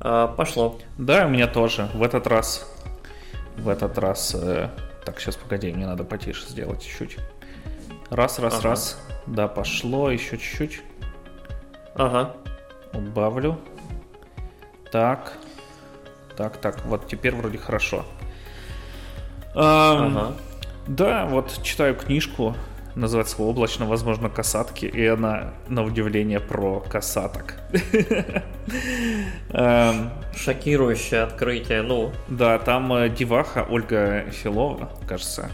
А, пошло. Да, у меня тоже. В этот раз... В этот раз... Э, так, сейчас, погоди, мне надо потише сделать чуть-чуть. Раз, раз, ага. раз. Да, пошло. Еще чуть-чуть. Ага. Убавлю. Так. Так, так. Вот теперь вроде хорошо. Ага. Да, вот читаю книжку называется «Облачно, возможно, касатки», и она, на удивление, про касаток. Эм, Шокирующее открытие, ну. Да, там э, деваха Ольга Филова, кажется,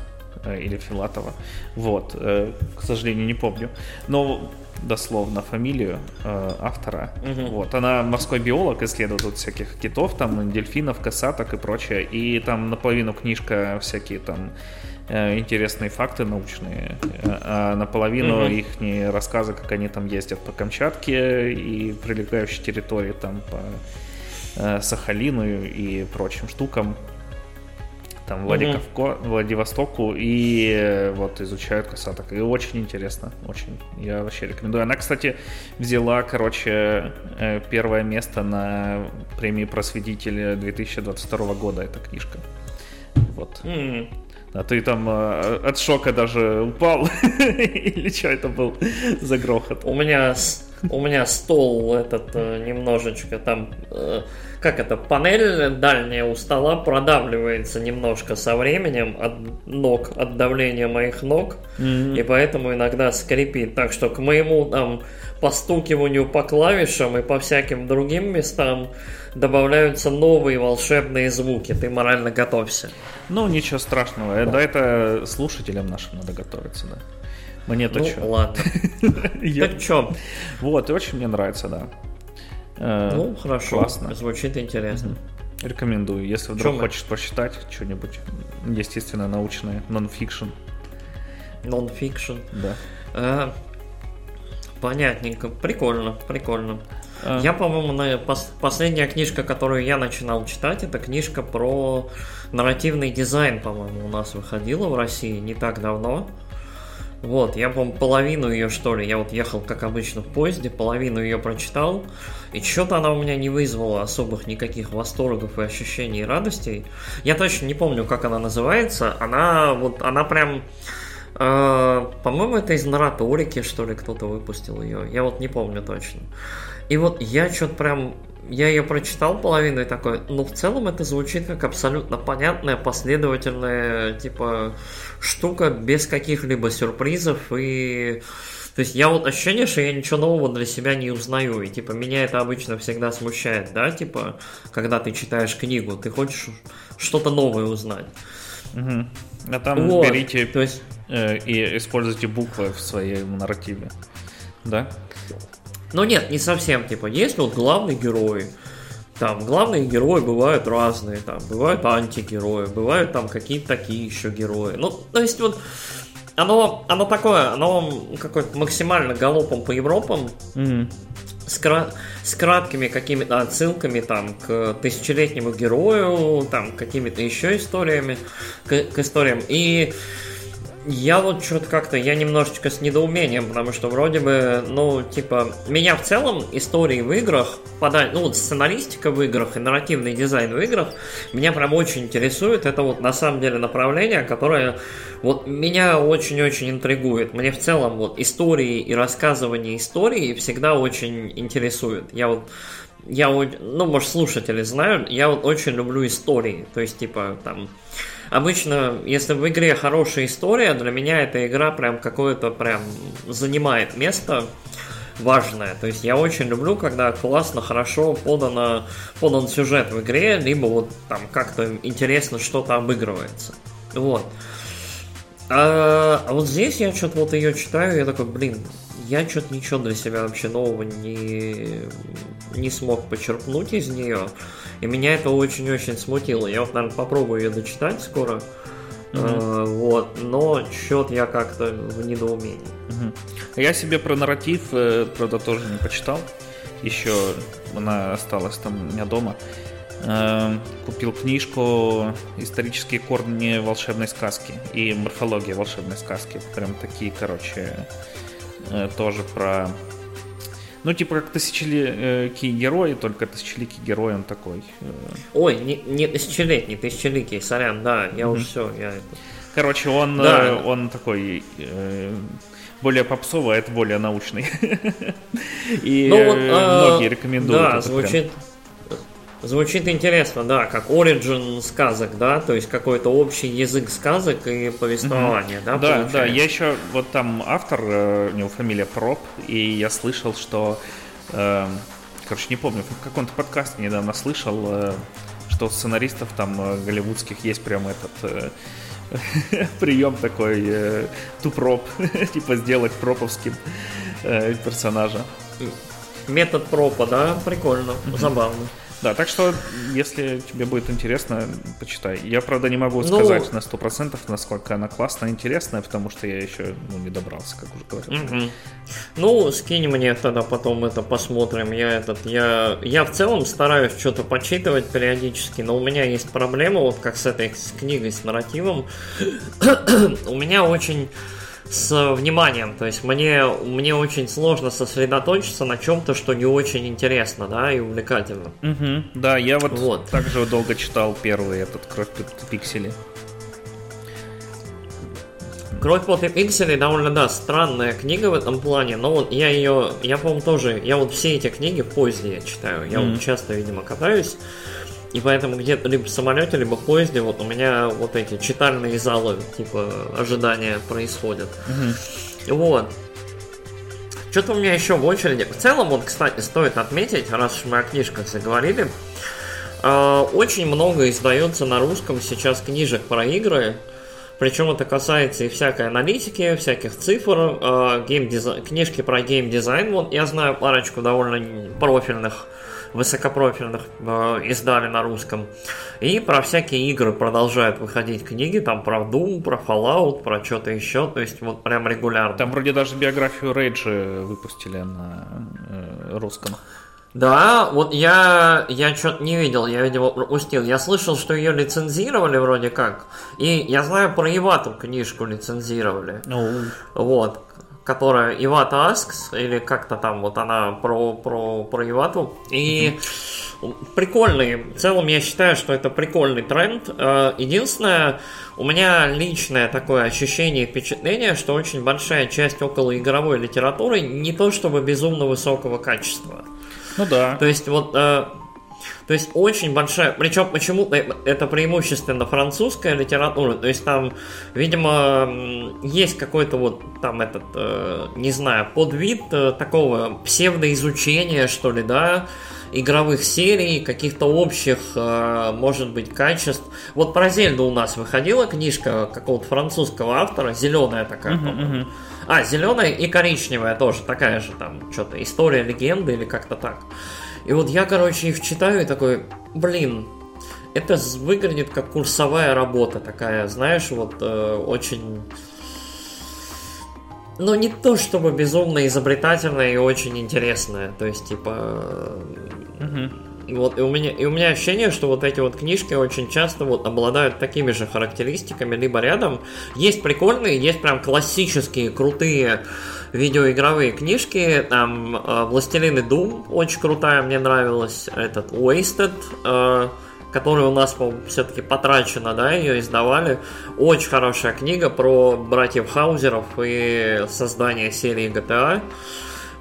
или Филатова. Вот, э, к сожалению, не помню. Но дословно фамилию автора. Угу. Вот, она морской биолог, исследует вот всяких китов, там, дельфинов, касаток и прочее. И там наполовину книжка всякие там Э, интересные факты научные, э, а наполовину mm-hmm. их рассказы, как они там ездят по Камчатке и прилегающей территории, там по э, Сахалину и прочим штукам, там Владикавко, mm-hmm. Владивостоку и вот изучают касаток. И очень интересно, очень. Я вообще рекомендую. Она, кстати, взяла, короче, первое место на премии просветителя 2022 года, эта книжка. Вот. Mm-hmm. А ты там э, от шока даже упал? Или что это был за грохот? У меня, у меня стол этот э, немножечко там... Э, как это, панель дальняя у стола продавливается немножко со временем от ног, от давления моих ног, mm-hmm. и поэтому иногда скрипит. Так что к моему там постукиванию по клавишам и по всяким другим местам добавляются новые волшебные звуки. Ты морально готовься. Ну, ничего страшного. Да, это слушателям нашим надо готовиться, да. Мне-то ну, что? ладно. Так что? Вот, и очень мне нравится, да. Э, ну, хорошо. Классно. Звучит интересно. Рекомендую. Если вдруг хочешь почитать что-нибудь, естественно, научное, нон-фикшн. Нон-фикшн? Да. Э, понятненько. Прикольно, прикольно. А. Я, по-моему, на пос- последняя книжка, которую я начинал читать, это книжка про нарративный дизайн, по-моему, у нас выходила в России не так давно. Вот, я, по половину ее, что ли, я вот ехал, как обычно, в поезде, половину ее прочитал, и что-то она у меня не вызвала особых никаких восторгов и ощущений и радостей. Я точно не помню, как она называется. Она вот, она прям... Э, по-моему, это из Нараторики, что ли, кто-то выпустил ее. Я вот не помню точно. И вот я что-то прям я ее прочитал половину и такой, ну в целом это звучит как абсолютно понятная, последовательная, типа, штука без каких-либо сюрпризов и... То есть я вот ощущение, что я ничего нового для себя не узнаю, и типа меня это обычно всегда смущает, да, типа, когда ты читаешь книгу, ты хочешь что-то новое узнать. Угу. А там вот, берите то есть... э, и используйте буквы в своем нарративе, да? Ну нет, не совсем, типа, есть вот главный герой, там главные герои бывают разные, там бывают антигерои, бывают там какие-то такие еще герои. Ну, то есть вот оно, оно такое, оно какое-то максимально галопом по Европам. Mm-hmm. С, кра- с краткими какими-то отсылками там к тысячелетнему герою, там какими-то еще историями, к, к историям. И я вот что-то как-то, я немножечко с недоумением, потому что вроде бы, ну, типа, меня в целом истории в играх, подать, ну, вот сценаристика в играх и нарративный дизайн в играх меня прям очень интересует. Это вот на самом деле направление, которое вот меня очень-очень интригует. Мне в целом вот истории и рассказывание истории всегда очень интересует. Я вот я, ну, может, слушатели знают, я вот очень люблю истории. То есть, типа, там, обычно, если в игре хорошая история, для меня эта игра прям какое-то прям занимает место важное. То есть я очень люблю, когда классно, хорошо подано, подан сюжет в игре, либо вот там как-то интересно что-то обыгрывается. Вот. А, а вот здесь я что-то вот ее читаю, я такой, блин, я что-то ничего для себя вообще нового не, не смог почерпнуть из нее. И меня это очень-очень смутило. Я вот, наверное, попробую ее дочитать скоро. Mm-hmm. вот, но что-то я как-то в недоумении. Mm-hmm. Я себе про нарратив, э, правда, тоже не почитал. Еще она осталась там у меня дома. Э, купил книжку «Исторические корни волшебной сказки» и «Морфология волшебной сказки». Прям такие, короче, тоже про Ну, типа как тысячеликий герой, только тысячеликий герой он такой. э. Ой, не, не тысячелетний, тысячеликий, сорян, да, я уже все, я. Короче, он, Да. э, он такой э, более попсовый, а это более научный. И Ну э, э, многие рекомендуют. Да, прям. Звучит, интересно, да, как origin сказок, да, то есть какой-то общий язык сказок и повествования, да, Да, да, получается? я еще, вот там автор, э, у него фамилия Проб, и я слышал, что, э, короче, не помню, в каком-то подкасте недавно слышал, э, что у сценаристов там э, голливудских есть прям этот э, прием такой э, тупроп, типа сделать проповским э, персонажа. Метод пропа, да, прикольно, забавно. Да, так что, если тебе будет интересно, почитай. Я, правда, не могу Ну- сказать на 100%, насколько она классная и интересная, потому что я еще ну, не добрался, как уже говорил. Мгм. Ну, скинь мне тогда потом это посмотрим. Я этот, я, я в целом стараюсь что-то почитывать периодически, но у меня есть проблема, вот как с этой с книгой, с нарративом. у меня очень с вниманием, то есть мне, мне очень сложно сосредоточиться на чем-то, что не очень интересно, да, и увлекательно. Мгм. Да, я вот, Вот. также долго читал первый этот «Кровь пи- пикселей». Кровь плоти пикселей довольно, да, странная книга в этом плане, но вот я ее, я, по-моему, тоже, я вот все эти книги в поезде я читаю, я Мгм. вот часто, видимо, катаюсь, и поэтому где-то либо в самолете, либо в поезде вот у меня вот эти читальные залы, типа, ожидания происходят. Вот. Что-то у меня еще в очереди. В целом, вот, кстати, стоит отметить, раз уж мы о книжках заговорили, э, очень много издается на русском сейчас книжек про игры. Причем это касается и всякой аналитики, всяких цифр, э, геймдизай- книжки про геймдизайн. Вот я знаю парочку довольно профильных, высокопрофильных э, издали на русском. И про всякие игры продолжают выходить книги, там про Doom, про Fallout, про что-то еще. То есть вот прям регулярно. Там вроде даже биографию Рейджи выпустили на э, русском. Да, вот я, я что-то не видел, я, видимо, пропустил. Я слышал, что ее лицензировали вроде как. И я знаю про Ивату книжку лицензировали. Ну, Вот. Которая Ивата Аскс, или как-то там вот она про, про, про Ивату. И прикольный. В целом я считаю, что это прикольный тренд. Э, Единственное, у меня личное такое ощущение и впечатление, что очень большая часть околоигровой литературы не то чтобы безумно высокого качества. ну да. То есть вот, э, то есть очень большая, причем почему это преимущественно французская литература, то есть там, видимо, есть какой-то вот там этот, э, не знаю, подвид э, такого псевдоизучения, что ли, да, игровых серий, каких-то общих, э, может быть, качеств. Вот про Зельду у нас выходила книжка какого-то французского автора, зеленая такая, по-моему. А, зеленая и коричневая тоже, такая же там, что-то, история легенды или как-то так. И вот я, короче, их читаю и такой, блин, это выглядит как курсовая работа такая, знаешь, вот э, очень... Ну, не то чтобы безумно изобретательная и очень интересная. То есть, типа... Вот, и у, меня, и у меня ощущение, что вот эти вот книжки очень часто вот обладают такими же характеристиками, либо рядом. Есть прикольные, есть прям классические, крутые видеоигровые книжки. Там э, Властелин и Doom очень крутая, мне нравилась. Этот Wasted, э, который у нас, по все-таки потрачено, да, ее издавали. Очень хорошая книга про братьев Хаузеров и создание серии GTA.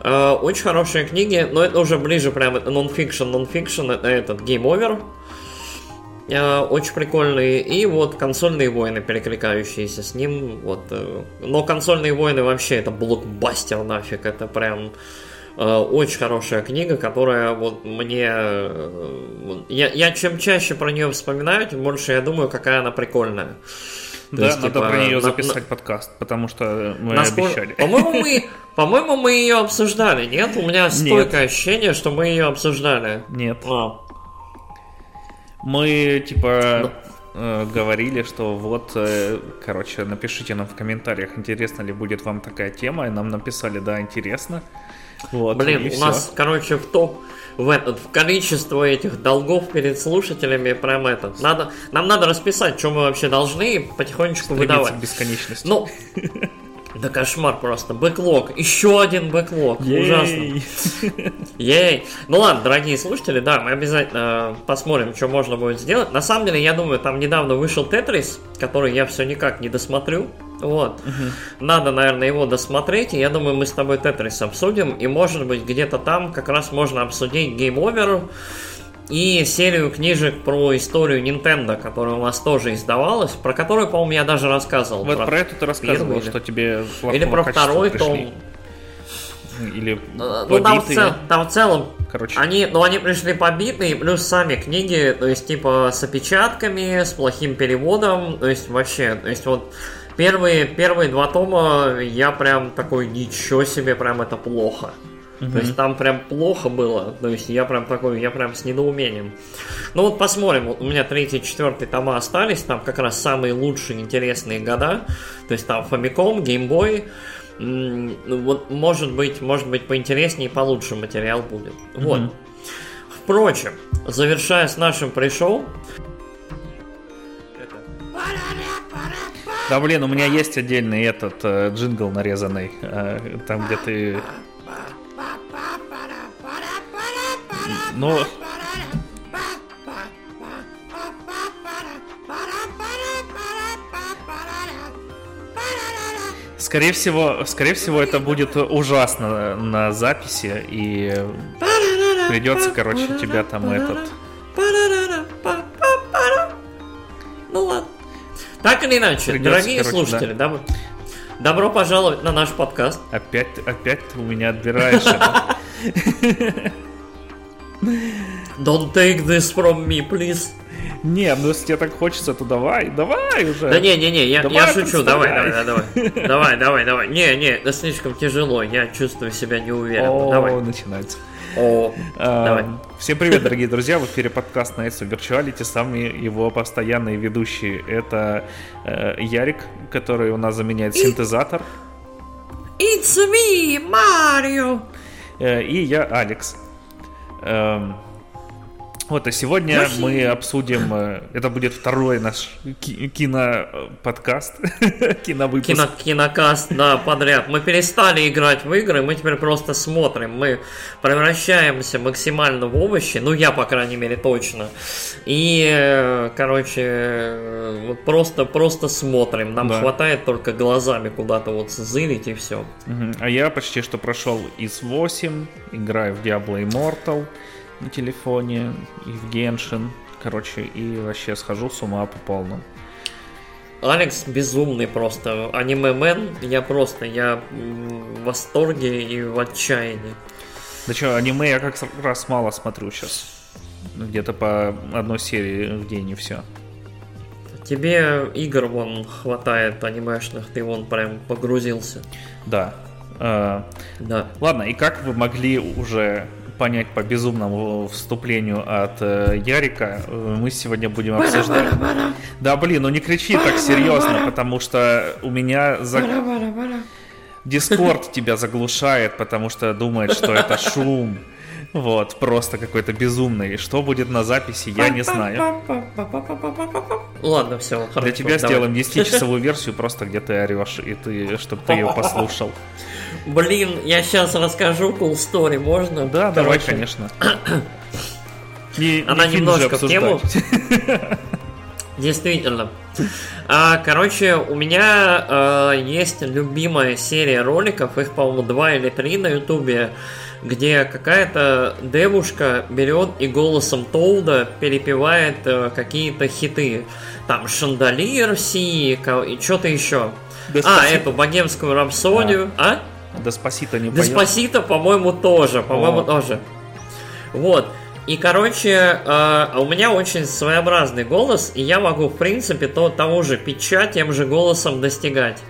Э, Очень хорошие книги, но это уже ближе прям нон-фикшн, нон-фикшн, это этот Game Over. Э, Очень прикольные. И вот консольные войны, перекликающиеся с ним. Вот. э, Но консольные войны вообще это блокбастер нафиг. Это прям э, очень хорошая книга, которая вот мне... Я, я чем чаще про нее вспоминаю, тем больше я думаю, какая она прикольная. То да, есть, надо типа, про нее на- записать подкаст, потому что мы Насколько- обещали. По-моему, мы, по-моему, мы ее обсуждали, нет? У меня стойкое ощущение, что мы ее обсуждали. Нет. А, Мы, типа, Ну. э, говорили, что вот, э, короче, напишите нам в комментариях, интересно ли будет вам такая тема, и нам написали, да, интересно. Вот, блин, у всё. нас, короче, в топ в этот в количество этих долгов перед слушателями прям этот. Надо, нам надо расписать, что мы вообще должны и потихонечку Стремиться выдавать. к бесконечности. Ну, Да кошмар просто. Бэклог. Еще один бэклог. Ужасно. Ей. Ну ладно, дорогие слушатели, да, мы обязательно посмотрим, что можно будет сделать. На самом деле, я думаю, там недавно вышел Тетрис, который я все никак не досмотрю. Вот. Угу. Надо, наверное, его досмотреть. И я думаю, мы с тобой Тетрис обсудим. И может быть, где-то там как раз можно обсудить Game Over и серию книжек про историю Nintendo, которая у нас тоже издавалась, про которую, по-моему, я даже рассказывал. Вот про, про эту ты рассказывал, что тебе Или про второй пришли. том. Или ну, ну там, в цел, там в целом Короче. Они, ну, они пришли побитые, плюс сами книги, то есть, типа, с опечатками, с плохим переводом, то есть, вообще, то есть, вот, первые, первые два тома я прям такой, ничего себе, прям это плохо. Угу. То есть там прям плохо было. То есть я прям такой, я прям с недоумением. Ну вот посмотрим. Вот у меня третий, четвертый тома остались. Там как раз самые лучшие, интересные года. То есть там Famicom, Game Boy. Вот может быть, может быть поинтереснее и получше материал будет. Угу. Вот. Впрочем, завершая с нашим пришел. Да блин, у меня есть отдельный этот э, джингл нарезанный, э, там где ты но... Скорее всего, скорее всего, это будет ужасно на записи, и придется, короче, тебя там этот... Ну ладно. Так или иначе, придется, дорогие короче, слушатели, да. добро, добро пожаловать на наш подкаст. Опять, опять ты у меня отбираешь Don't take this from me, please. Не, ну если тебе так хочется, то давай, давай уже. Да не, не, не, я, я шучу, давай, давай, давай, давай, давай, давай. Не, не, это слишком тяжело, я чувствую себя неуверенно. О, давай. начинается. О, а, давай. Всем привет, дорогие друзья, в эфире подкаст на It's Virtuality, сами его постоянные ведущие. Это э, Ярик, который у нас заменяет синтезатор. It's me, Mario. Э, и я, Алекс. Эм, вот, а сегодня Махи. мы обсудим, э, это будет второй наш киноподкаст, киновыпуск. Кино, кинокаст, да, подряд. Мы перестали играть в игры, мы теперь просто смотрим. Мы превращаемся максимально в овощи, ну я, по крайней мере, точно. И, э, короче, э, вот просто, просто смотрим. Нам да. хватает только глазами куда-то вот зырить и все. А я почти что прошел из 8, играю в Diablo Immortal на телефоне, и в Геншин. Короче, и вообще схожу с ума по полному. Алекс безумный просто. Аниме-мен, я просто, я в восторге и в отчаянии. Да что, аниме я как раз мало смотрю сейчас. Где-то по одной серии в день и все. Тебе игр вон хватает анимешных, ты вон прям погрузился. Да. Э, да. Ладно, и как вы могли уже понять по безумному вступлению от э, Ярика, э, мы сегодня будем обсуждать. Да, блин, ну не кричи так серьезно, потому что у меня за... Дискорд тебя заглушает, потому что думает, что это шум. Вот, просто какой-то безумный. Что будет на записи, я не знаю. Ладно, все, хорошо. Для тебя давай. сделаем 10-часовую версию, просто где ты орешь, и ты, чтобы ты ее послушал. Блин, я сейчас расскажу cool story, можно? Да, Короче. давай, конечно. Не, Она не немножко в тему. Действительно. А, короче, у меня а, есть любимая серия роликов, их, по-моему, два или три на ютубе, где какая-то девушка берет и голосом Тоуда перепевает а, какие-то хиты. Там Шандалир, Си и что-то еще. А, эту богемскую рапсодию. А? Деспасито не поет. Деспасито, по-моему, тоже. По-моему, О. тоже. Вот. И, короче, э, у меня очень своеобразный голос, и я могу, в принципе, то, того же питча тем же голосом достигать.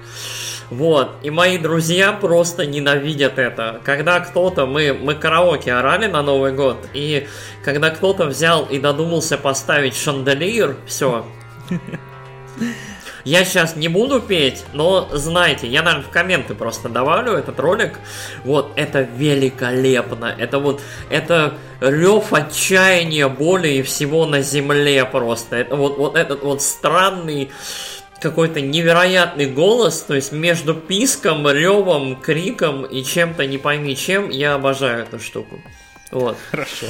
Вот, и мои друзья просто ненавидят это. Когда кто-то, мы, мы караоке орали на Новый год, и когда кто-то взял и додумался поставить шанделир, все. Я сейчас не буду петь, но знайте, я, наверное, в комменты просто добавлю этот ролик. Вот, это великолепно. Это вот, это рев отчаяния, боли и всего на земле просто. Это вот, вот этот вот странный какой-то невероятный голос, то есть между писком, ревом, криком и чем-то не пойми чем, я обожаю эту штуку. Вот. Хорошо.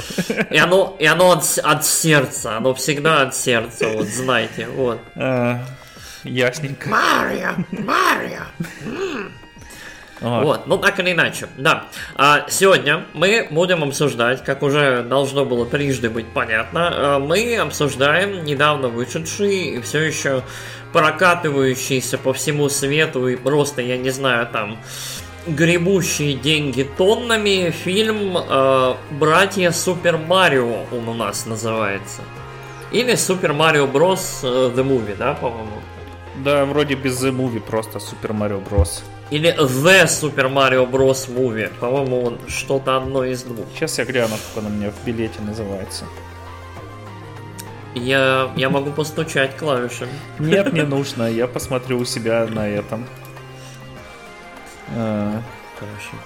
И оно, и оно от, от сердца, оно всегда от сердца, вот знаете, вот. Ясненько. Марио, Марио. Вот, ну так или иначе, да. А сегодня мы будем обсуждать, как уже должно было трижды быть понятно, а, мы обсуждаем недавно вышедший и все еще прокатывающийся по всему свету и просто, я не знаю, там гребущие деньги тоннами фильм э, «Братья Супер Марио» он у нас называется. Или «Супер Марио Брос The Movie», да, по-моему? Да, вроде без The Movie, просто Super Mario Bros. Или The Super Mario Bros. Movie. По-моему, он что-то одно из двух. Сейчас я гляну, как он у меня в билете называется. Я, я могу постучать клавишами. Нет, не нужно. Я посмотрю у себя на этом. А, Хорошо.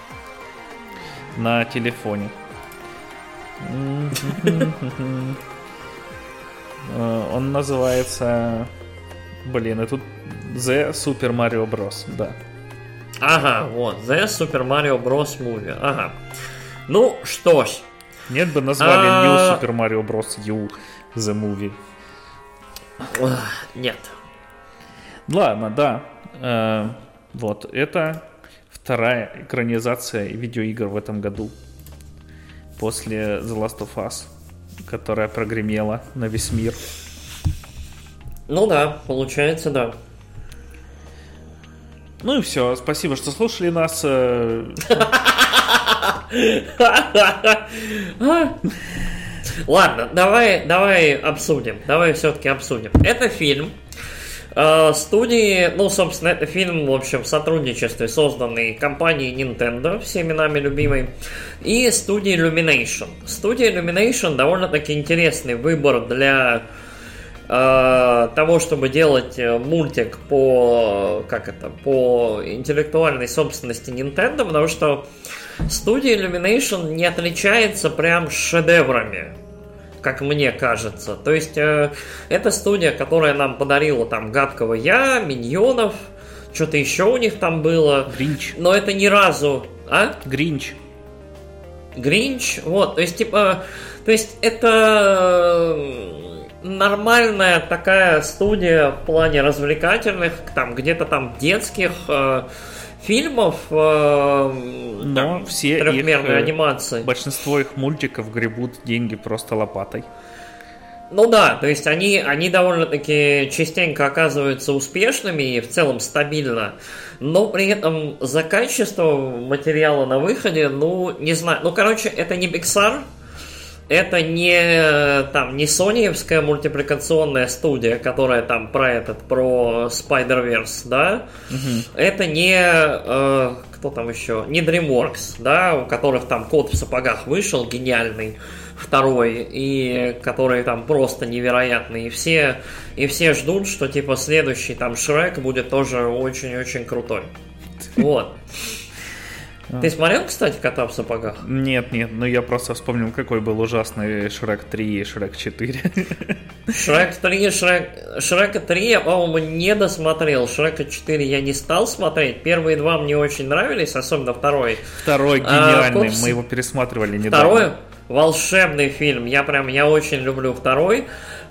на телефоне. А, Он называется... Блин, и тут The Super Mario Bros. Да. Ага, вот. The Super Mario Bros. Movie. Ага. Ну, что ж. Нет бы назвали А. New Super Mario Bros. U The Movie. Нет. Ладно, да. Э, вот, это вторая экранизация видеоигр в этом году. После The Last of Us, которая прогремела на весь мир. Ну да, получается, да. Ну и все, спасибо, что слушали нас. Э, Ладно, давай, давай обсудим. Давай все-таки обсудим. Это фильм э, студии, ну, собственно, это фильм, в общем, в сотрудничестве созданный компанией Nintendo, всеми нами любимой, и студией Illumination. Студия Illumination довольно-таки интересный выбор для того, чтобы делать э, мультик по, как это, по интеллектуальной собственности Nintendo, потому что студия Illumination не отличается прям шедеврами, как мне кажется. То есть э, это студия, которая нам подарила там гадкого я, миньонов, что-то еще у них там было. Гринч. Но это ни разу, а? Гринч. Гринч, вот, то есть, типа, то есть это э, нормальная такая студия в плане развлекательных, там, где-то там детских э, фильмов, э, Но там, все их, трехмерной э, анимации. Большинство их мультиков гребут деньги просто лопатой. Ну да, то есть они, они довольно-таки частенько оказываются успешными и в целом стабильно, но при этом за качество материала на выходе, ну, не знаю, ну, короче, это не Pixar, это не там не соневская мультипликационная студия, которая там про этот про Spider-Verse, да? Это не э, кто там еще? Не DreamWorks, да, у которых там кот в сапогах вышел, гениальный второй, и который там просто невероятный. И все, и все ждут, что типа следующий там Шрек будет тоже очень-очень крутой. Вот. Ты смотрел, кстати, кота в сапогах? Нет, нет, ну я просто вспомнил, какой был ужасный Шрек 3 и Шрек 4. Шрек 3, Шрек... Шрека 3 я, по-моему, не досмотрел. Шрека 4 я не стал смотреть. Первые два мне очень нравились, особенно второй. Второй А, гениальный, Копс- мы его пересматривали недавно. Второй волшебный фильм. Я прям, я очень люблю второй.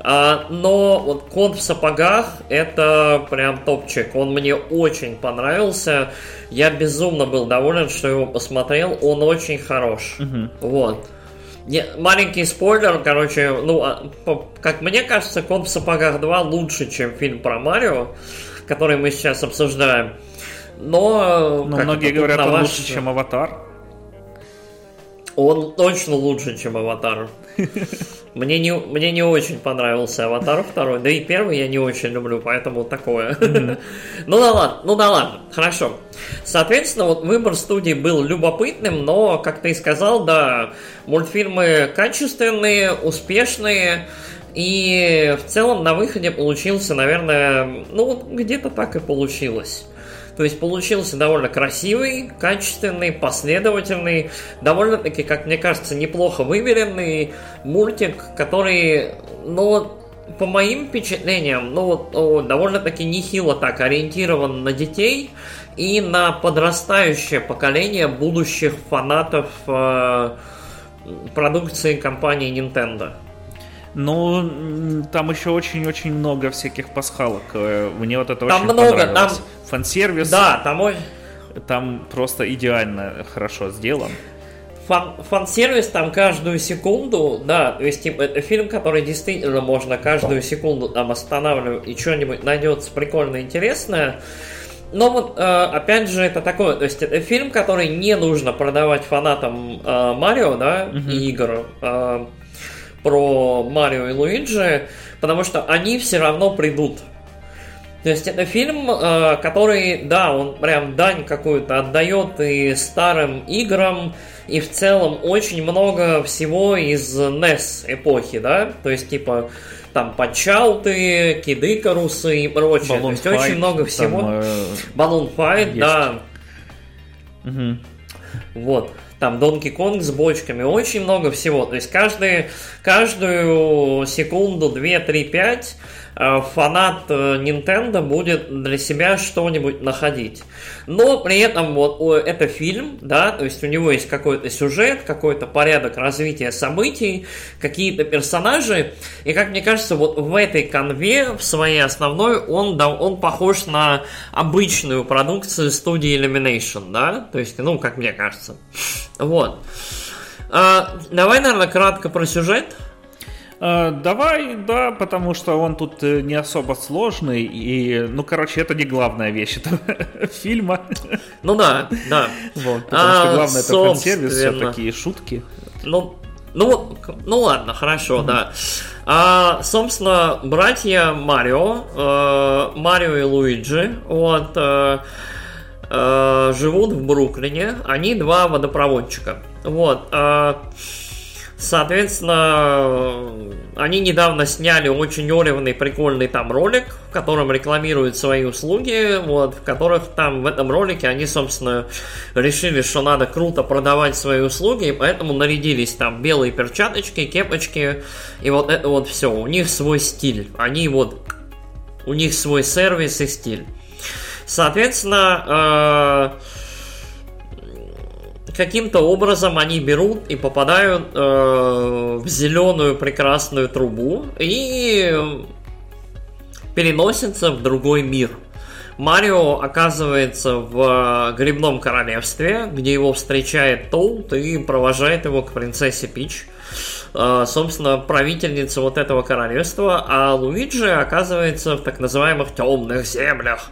А, но вот Кот в сапогах это прям топчик. Он мне очень понравился. Я безумно был доволен, что его посмотрел. Он очень хорош. Вот. Не- маленький спойлер, короче, ну, а, как мне кажется, Кот в сапогах 2 лучше, чем фильм про Марио, который мы сейчас обсуждаем. Но, Но многие говорят, он ваш- лучше, чем Аватар. Он точно лучше, чем Аватар. Мне не, мне не очень понравился Аватар второй, да и первый я не очень люблю, поэтому такое. ну да ладно, ну да ладно, хорошо. Соответственно, вот выбор студии был любопытным, но, как ты и сказал, да, мультфильмы качественные, успешные, и в целом на выходе получился, наверное, ну где-то так и получилось. То есть получился довольно красивый, качественный, последовательный, довольно-таки, как мне кажется, неплохо выверенный мультик, который, ну, по моим впечатлениям, ну вот довольно-таки нехило так ориентирован на детей и на подрастающее поколение будущих фанатов э, продукции компании Nintendo. Ну, там еще очень-очень много всяких пасхалок. Э, мне вот это там очень много, понравилось. Там... Фан-сервис. Да, там... Там просто идеально хорошо сделан. Фан, фан-сервис там каждую секунду, да, то есть типа, это фильм, который действительно можно каждую секунду там останавливать и что-нибудь найдется прикольно интересное. Но вот, э, опять же, это такое, то есть это фильм, который не нужно продавать фанатам э, Марио, да, mm-hmm. и игр про Марио и Луиджи, потому что они все равно придут. То есть это фильм, который, да, он прям дань какую-то отдает и старым играм, и в целом очень много всего из NES эпохи, да, то есть типа там Панчауты, Кидыкарусы и прочее. Balloon То есть Fight, очень много всего. Там, э... Balloon Fight, есть. да. Угу. Вот. Там Донки Конг с бочками, очень много всего. То есть каждый, каждую секунду, 2, 3, 5 Э, фанат э, Nintendo будет для себя что-нибудь находить. Но при этом вот это фильм, да, то есть у него есть какой-то сюжет, какой-то порядок развития событий, какие-то персонажи, и как мне кажется, вот в этой конве, в своей основной, он, да, он похож на обычную продукцию студии Illumination, да, то есть, ну, как мне кажется. Вот. А, давай, наверное, кратко про сюжет. Э, давай, да, потому что он тут э, не особо сложный. И, ну, короче, это не главная вещь этого фильма. Ну да, да. Вот, потому а, что главное это фан-сервис, все такие шутки. Ну, ну, ну ладно, хорошо, да. А, собственно, братья Марио, э, Марио и Луиджи, вот, э, э, живут в Бруклине. Они два водопроводчика. Вот. Э, Соответственно, они недавно сняли очень оревный, прикольный там ролик, в котором рекламируют свои услуги, вот, в которых там в этом ролике они, собственно, решили, что надо круто продавать свои услуги, и поэтому нарядились там белые перчаточки, кепочки, и вот это вот все. У них свой стиль. Они вот... У них свой сервис и стиль. Соответственно, э каким-то образом они берут и попадают э, в зеленую прекрасную трубу и переносятся в другой мир. Марио оказывается в грибном королевстве, где его встречает Тоут и провожает его к принцессе Пич. Э, собственно, правительница вот этого королевства, а Луиджи оказывается в так называемых темных землях,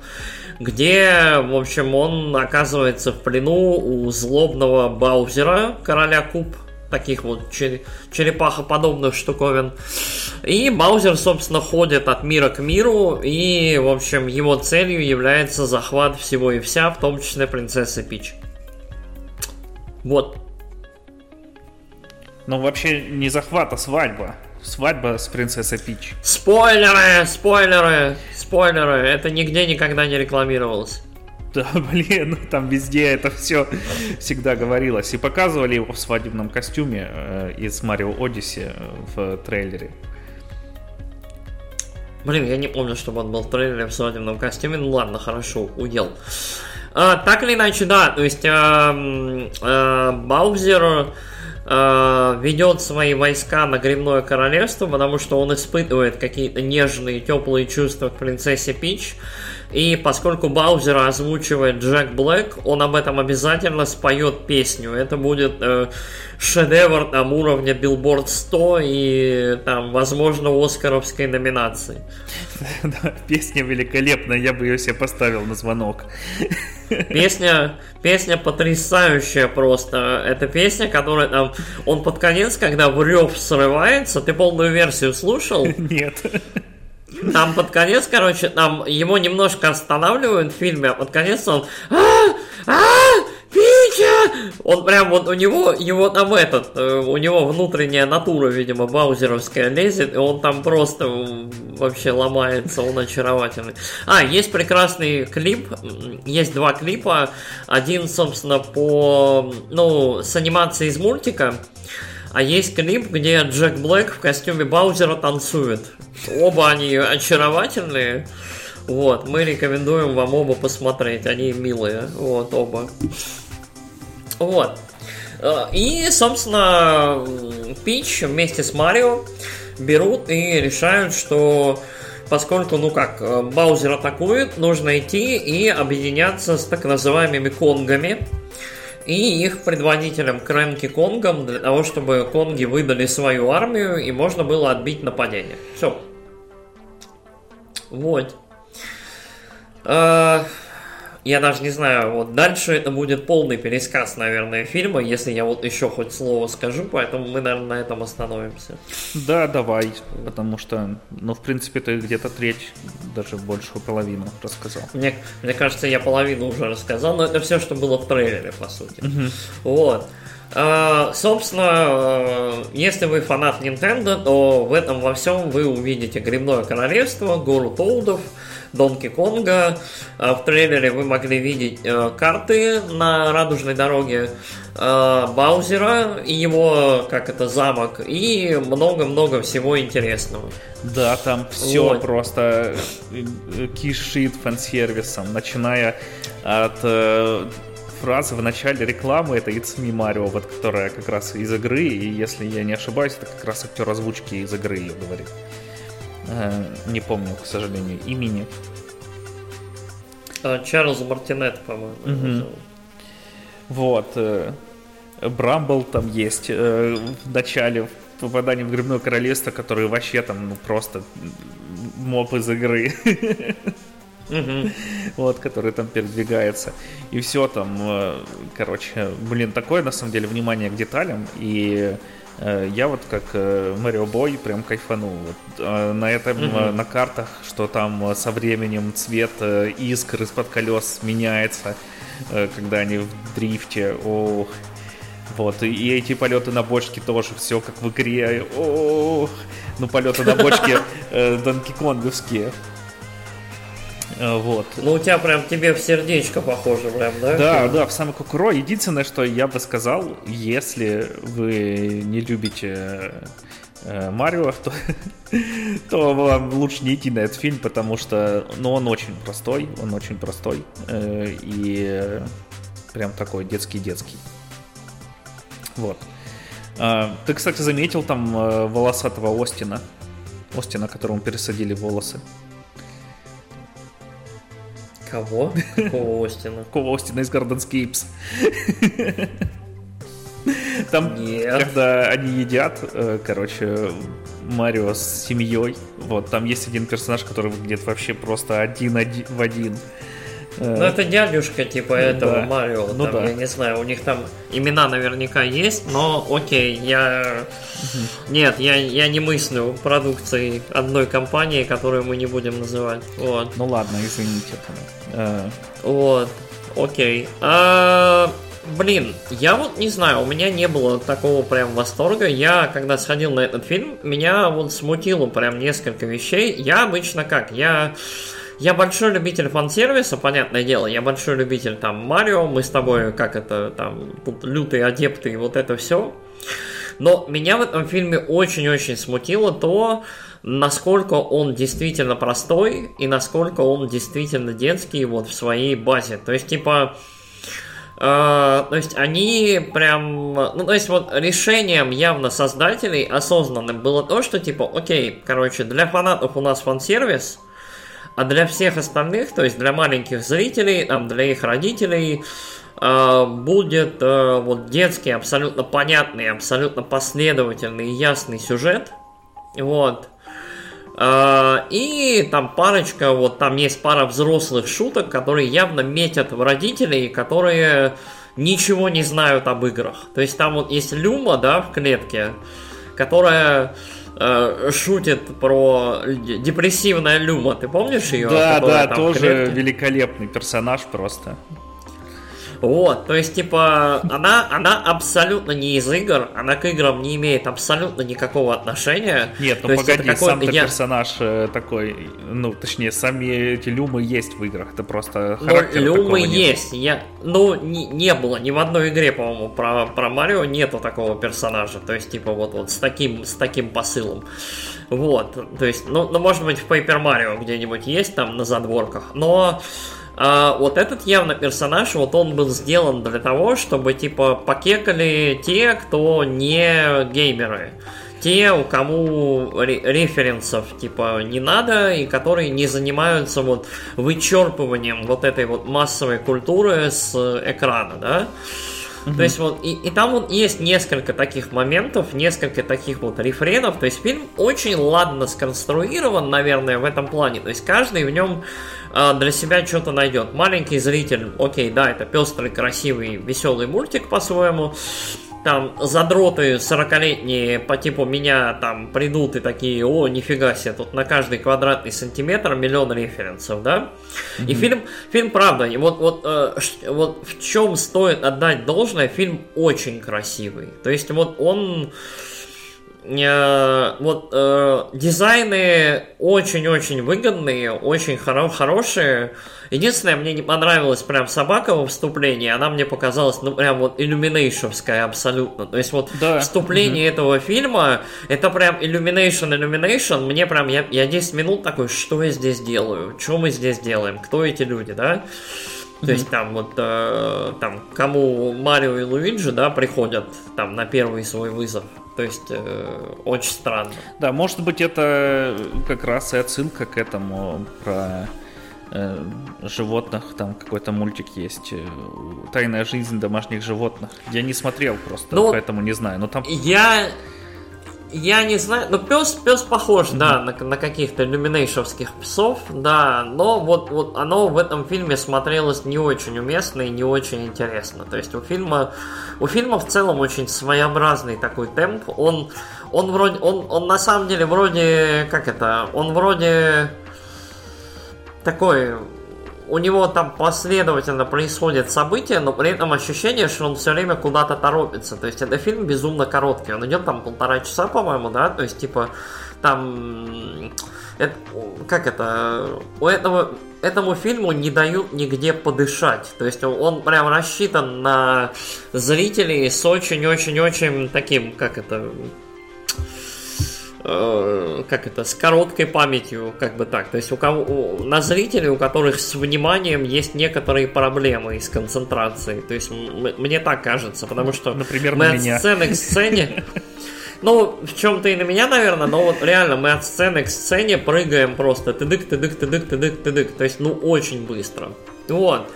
где, в общем, он оказывается в плену у злобного Баузера, короля Куб, таких вот черепахоподобных штуковин. И Баузер, собственно, ходит от мира к миру, и, в общем, его целью является захват всего и вся, в том числе принцессы Пич. Вот. Ну, вообще не захват, а свадьба. Свадьба с принцессой Пич. Спойлеры, спойлеры, спойлеры. Это нигде никогда не рекламировалось. Да, блин, там везде это все всегда говорилось. И показывали его в свадебном костюме э, из Марио Одиссе в трейлере. Блин, я не помню, чтобы он был в трейлере в свадебном костюме. Ну ладно, хорошо, уел. А, так или иначе, да, то есть э, э, Баузер э, ведет свои войска на Грибное Королевство, потому что он испытывает какие-то нежные, теплые чувства к принцессе Пич. И поскольку Баузера озвучивает Джек Блэк, он об этом обязательно споет песню. Это будет э, шедевр там уровня Billboard 100 и там, возможно, Оскаровской номинации. Да, песня великолепная, я бы ее себе поставил на звонок. Песня, песня потрясающая просто. Это песня, которая там... Он под конец, когда в рев срывается, ты полную версию слушал? Нет. Там под конец, короче, там его немножко останавливают в фильме, а под конец он... А, а, Пича! Он прям вот у него, его там этот, э, у него внутренняя натура, видимо, баузеровская лезет, и он там просто вообще ломается, он очаровательный. А, есть прекрасный клип, есть два клипа, один, собственно, по, ну, с анимацией из мультика, А есть клип, где Джек Блэк в костюме Баузера танцует. Оба они очаровательные. Вот, мы рекомендуем вам оба посмотреть, они милые, вот, оба. Вот. Э, и, собственно, Пич вместе с Марио берут и решают, что поскольку, ну как, э, Баузер атакует, нужно идти и объединяться с так называемыми конгами и их предводителем Крэнки Конгом для того, чтобы конги выдали свою армию и можно было отбить нападение. Все. Вот. А, я даже не знаю, вот дальше это будет полный пересказ, наверное, фильма, если я вот еще хоть слово скажу, поэтому мы, наверное, на этом остановимся. Да, давай, потому что, ну, в принципе, ты где-то треть, даже большую половину рассказал. Мне, мне кажется, я половину уже рассказал, но это все, что было в трейлере, по сути. Угу. Вот. Uh, собственно, uh, если вы фанат Nintendo, то в этом во всем вы увидите Грибное Королевство, Гору Толдов, Донки Конга. А, в трейлере вы могли видеть э, карты на радужной дороге э, Баузера и его, как это, замок, и много-много всего интересного. Да, там все вот. просто э, кишит фан-сервисом, начиная от фразы в начале рекламы это It's Me Mario, вот которая как раз из игры, и если я не ошибаюсь, это как раз актер озвучки из игры ее говорит. Э, не помню, к сожалению, имени. А, Чарльз Мартинет, по-моему. Угу. Вот. Э, Брамбл там есть э, в начале попадания в Грибное Королевство, который вообще там ну, просто моб из игры. Вот, который там передвигается. И все там, короче, блин, такое на самом деле внимание к деталям. И я вот как Марио э, Бой прям кайфанул. Вот, э, на этом, угу. на картах, что там со временем цвет искр из-под колес меняется, когда они в дрифте. Ох. Вот, и, и эти полеты на бочке тоже все как в игре. Ох. Ну, полеты на бочке э, Донки Конговские. Э, вот. Ну, у тебя прям тебе в сердечко похоже, прям, да? Да, да, в самое кукуро. Единственное, что я бы сказал, если вы не любите э, Марио, то, то вам лучше не идти на этот фильм, потому что ну, он очень простой, он очень простой. Э, и прям такой детский-детский. Вот. А, ты, кстати, заметил там волосатого Остина? Остина, которому пересадили волосы. Кого? Какого Остина? Какого Остина из Gardenscapes? Там, Нет. когда они едят, э, короче, Марио с семьей, вот, там есть один персонаж, который выглядит вообще просто один в один. Ну, это дядюшка, типа, этого да. Марио. Ну, там, да. Я не знаю, у них там имена наверняка есть, но окей, я... Угу. Нет, я, я не мыслю продукцией одной компании, которую мы не будем называть. Вот. Ну ладно, извините. А... Вот, окей. А... Блин, я вот не знаю, у меня не было такого прям восторга. Я, когда сходил на этот фильм, меня вот смутило прям несколько вещей. Я обычно как? Я я большой любитель фан-сервиса, понятное дело, я большой любитель там Марио, мы с тобой, как это, там, тут лютые адепты и вот это все. Но меня в этом фильме очень-очень смутило то, насколько он действительно простой и насколько он действительно детский вот в своей базе. То есть, типа, э, то есть они прям, ну то есть вот решением явно создателей осознанным было то, что типа, окей, короче, для фанатов у нас фан-сервис, а для всех остальных, то есть для маленьких зрителей, там, для их родителей, э, будет э, вот детский, абсолютно понятный, абсолютно последовательный и ясный сюжет. Вот. Э, и там парочка, вот там есть пара взрослых шуток, которые явно метят в родителей, которые ничего не знают об играх. То есть там вот есть Люма, да, в клетке, которая э, шутит про депрессивная Люма. Ты помнишь ее? Да, да, тоже великолепный персонаж просто. Вот, то есть, типа, она, она абсолютно не из игр, она к играм не имеет абсолютно никакого отношения. Нет, ну то погоди, сам я... персонаж э, такой, ну, точнее, сами эти люмы есть в играх, это просто ну, характер люмы есть, я, ну, не, не было, ни в одной игре, по-моему, про, про Марио нету такого персонажа, то есть, типа, вот, вот с таким, с таким посылом. Вот, то есть, ну, ну, может быть, в Paper Mario где-нибудь есть там на задворках, но а вот этот явно персонаж, вот он был сделан для того, чтобы типа покекали те, кто не геймеры. Те, у кому референсов типа не надо и которые не занимаются вот вычерпыванием вот этой вот массовой культуры с экрана, да. Mm-hmm. То есть вот и, и там вот есть несколько таких моментов, несколько таких вот рефренов. То есть фильм очень ладно сконструирован, наверное, в этом плане. То есть каждый в нем а, для себя что-то найдет. Маленький зритель, окей, да, это пестрый, красивый, веселый мультик по-своему. Там задроты 40-летние по типу меня там придут и такие, о, нифига себе, тут на каждый квадратный сантиметр миллион референсов, да? Mm-hmm. И фильм, фильм правда, и вот, вот, э, вот в чем стоит отдать должное, фильм очень красивый. То есть вот он Э, вот э, дизайны очень-очень выгодные, очень хоро- хорошие. Единственное, мне не понравилась прям собака во вступлении, она мне показалась, ну, прям вот иллюминейшевская абсолютно. То есть вот да. вступление угу. этого фильма, это прям Illumination, Illumination, мне прям, я, я 10 минут такой, что я здесь делаю, что мы здесь делаем, кто эти люди, да? То есть там вот э, там кому Марио и Луиджи, да, приходят там на первый свой вызов. То есть э, очень странно. Да, может быть это как раз и отсылка к этому про э, животных. Там какой-то мультик есть. Э, Тайная жизнь домашних животных. Я не смотрел просто, ну, поэтому не знаю. Но там. Я я не знаю, но пес, пес похож, да, на, на каких-то иллюминейшевских псов, да, но вот, вот оно в этом фильме смотрелось не очень уместно и не очень интересно. То есть у фильма, у фильма в целом очень своеобразный такой темп. Он, он вроде, он, он на самом деле вроде, как это, он вроде такой у него там последовательно происходят события, но при этом ощущение, что он все время куда-то торопится. То есть это фильм безумно короткий. Он идет там полтора часа, по-моему, да? То есть, типа, там... Это, как это? У этого этому фильму не дают нигде подышать. То есть он прям рассчитан на зрителей с очень-очень-очень таким, как это, Э, как это, с короткой памятью, как бы так. То есть у кого, у, на зрителей, у которых с вниманием есть некоторые проблемы с концентрацией. То есть мне так кажется, потому что Например, мы от меня. сцены к сцене... Ну, в чем-то и на меня, наверное, но вот реально мы от сцены к сцене прыгаем просто тыдык, тыдык, тыдык, тыдык, тыдык. То есть, ну, очень быстро. Вот.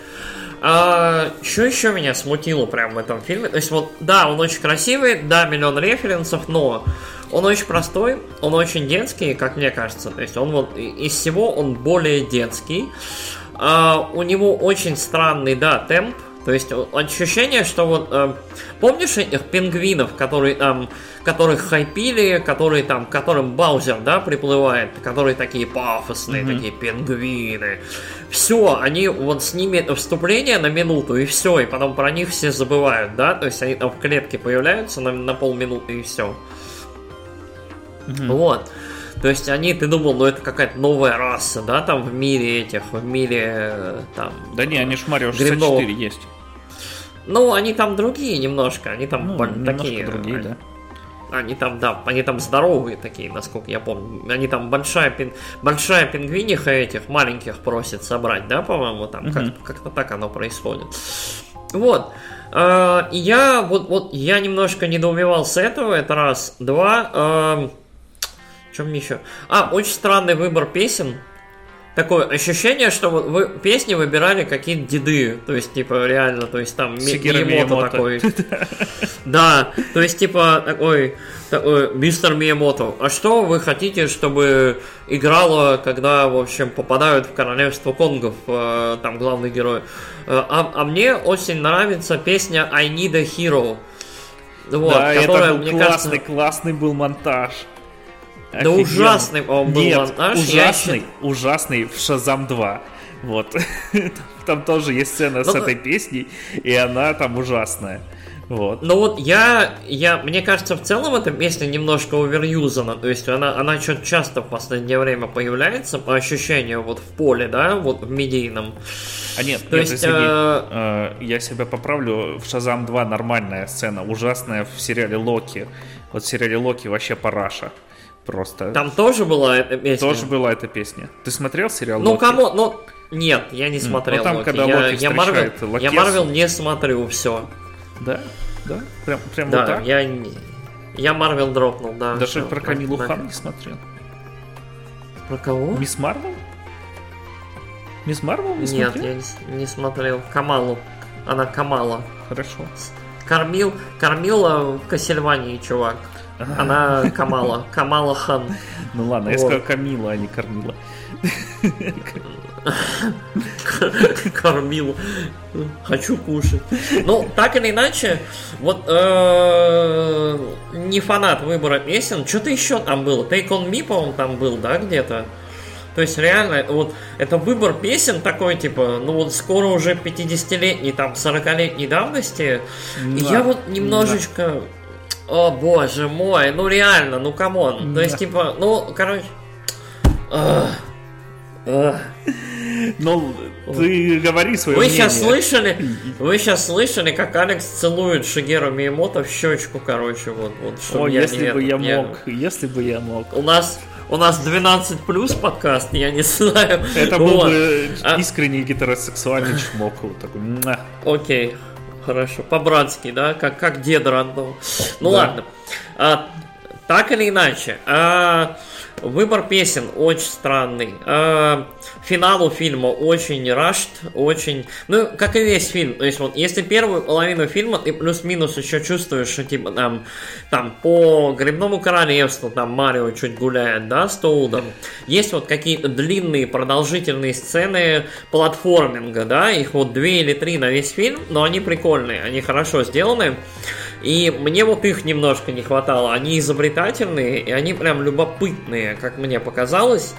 А, что еще меня смутило прямо в этом фильме? То есть, вот, да, он очень красивый, да, миллион референсов, но он очень простой, он очень детский, как мне кажется. То есть он вот из всего он более детский. А, у него очень странный, да, темп. То есть ощущение, что вот э, помнишь этих пингвинов, которые там, которых хайпили, которые там, которым Баузер, да, приплывает, которые такие пафосные, mm-hmm. такие пингвины. Все, они вот с ними это вступление на минуту и все, и потом про них все забывают, да, то есть они там в клетке появляются на, на полминуты и все. Угу. Вот. То есть они, ты думал, ну это какая-то новая раса, да, там в мире этих, в мире э, там... Да не, они ж Марио 64 грибного... есть. Ну, они там другие немножко, они там ну, такие... другие, они, да. Они там, да, они там здоровые такие, насколько я помню. Они там большая, пин, большая пингвиниха этих маленьких просит собрать, да, по-моему, там угу. как, как-то так оно происходит. Вот. А, я вот, вот я немножко недоумевал с этого, это раз. Два. А, чем еще? А, очень странный выбор песен. Такое ощущение, что вы песни выбирали какие-то деды. То есть, типа, реально, то есть там Миямото такой. Да, то есть, типа, такой, такой мистер Миямото. А что вы хотите, чтобы играло, когда, в общем, попадают в королевство конгов, э, там главный герой? Э, а, а мне очень нравится песня I Need a Hero. Вот, да, которая, это был классный, кажется... классный был монтаж. Да ужасный он был Нет, монтаж. ужасный, я... ужасный в Шазам 2. Вот. Там тоже есть сцена с Ну, этой песней, и она там ужасная. Вот. Ну вот я, я, мне кажется, в целом эта песня немножко оверюзана, то есть она, она что-то часто в последнее время появляется, по ощущению, вот в поле, да, вот в медийном. А нет, То нет, есть, извини, э, э, я себя поправлю. В Шазам 2 нормальная сцена, ужасная в сериале Локи. Вот в сериале Локи вообще параша. Просто. Там тоже была эта песня? тоже была эта песня. Ты смотрел сериал Ну, Локи? кому, ну, нет, я не смотрел ну, там, Локи. когда я, Локи я Марвел, встречает я Локесу. Марвел не смотрю, все. Да? Да? Прям, прям Да, вот так? я, не- я Марвел дропнул, да. Даже всё, про Камилу на- Хан не смотрел. Про кого? Мисс Марвел? Мисс Марвел не Нет, смотрел? я не, не смотрел. Камалу. Она Камала. Хорошо. Кормил, кормила в Кассельвании, чувак. Она Камала. Камала Хан. Ну ладно, я сказал Камила, а не Кормила. Кормил. Хочу кушать. Ну, так или иначе, вот э, не фанат выбора песен. Что-то еще там было. Take on Me, по-моему, там был, да, где-то? То есть реально, вот это выбор песен такой, типа, ну вот скоро уже 50-летней, там, 40-летней давности. Да. я вот немножечко... О, боже мой, ну реально, ну камон. То есть, типа, ну, короче... Ну, ты говори свое Вы мнение. сейчас слышали, вы сейчас слышали, как Алекс целует Шигеру Миемото в щечку, короче, вот, вот, О, я если не бы я не- мог, если бы я мог. У нас, у нас 12 плюс подкаст, я не знаю. Это был Вот. бы А- искренний гетеросексуальный чмок. Вот такой. Окей, хорошо, по-братски, да, как, как дед рандом. Ну Да. ладно. А, так или иначе, а, выбор песен очень странный. А, финал у фильма очень рашт, очень... Ну, как и весь фильм. То есть, вот, если первую половину фильма ты плюс-минус еще чувствуешь, что, типа, там, там, по Грибному Королевству, там, Марио чуть гуляет, да, с Тоудом. Есть вот какие-то длинные, продолжительные сцены платформинга, да, их вот две или три на весь фильм, но они прикольные, они хорошо сделаны. И мне вот их немножко не хватало. Они изобретательные, и они прям любопытные, как мне показалось.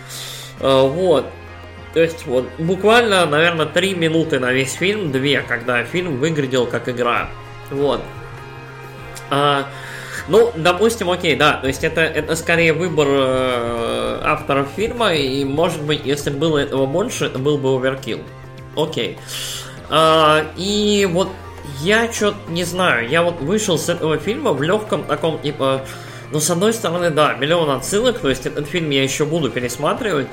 Э, Вот. То есть, вот, буквально, наверное, три минуты на весь фильм, две, когда фильм выглядел как игра. Вот. А, ну, допустим, окей, да, то есть это, это скорее выбор э, авторов фильма, и, может быть, если было этого больше, это был бы оверкилл. Окей. А, и вот я что-то не знаю, я вот вышел с этого фильма в легком таком, типа, ну, с одной стороны, да, миллион отсылок, то есть этот фильм я еще буду пересматривать.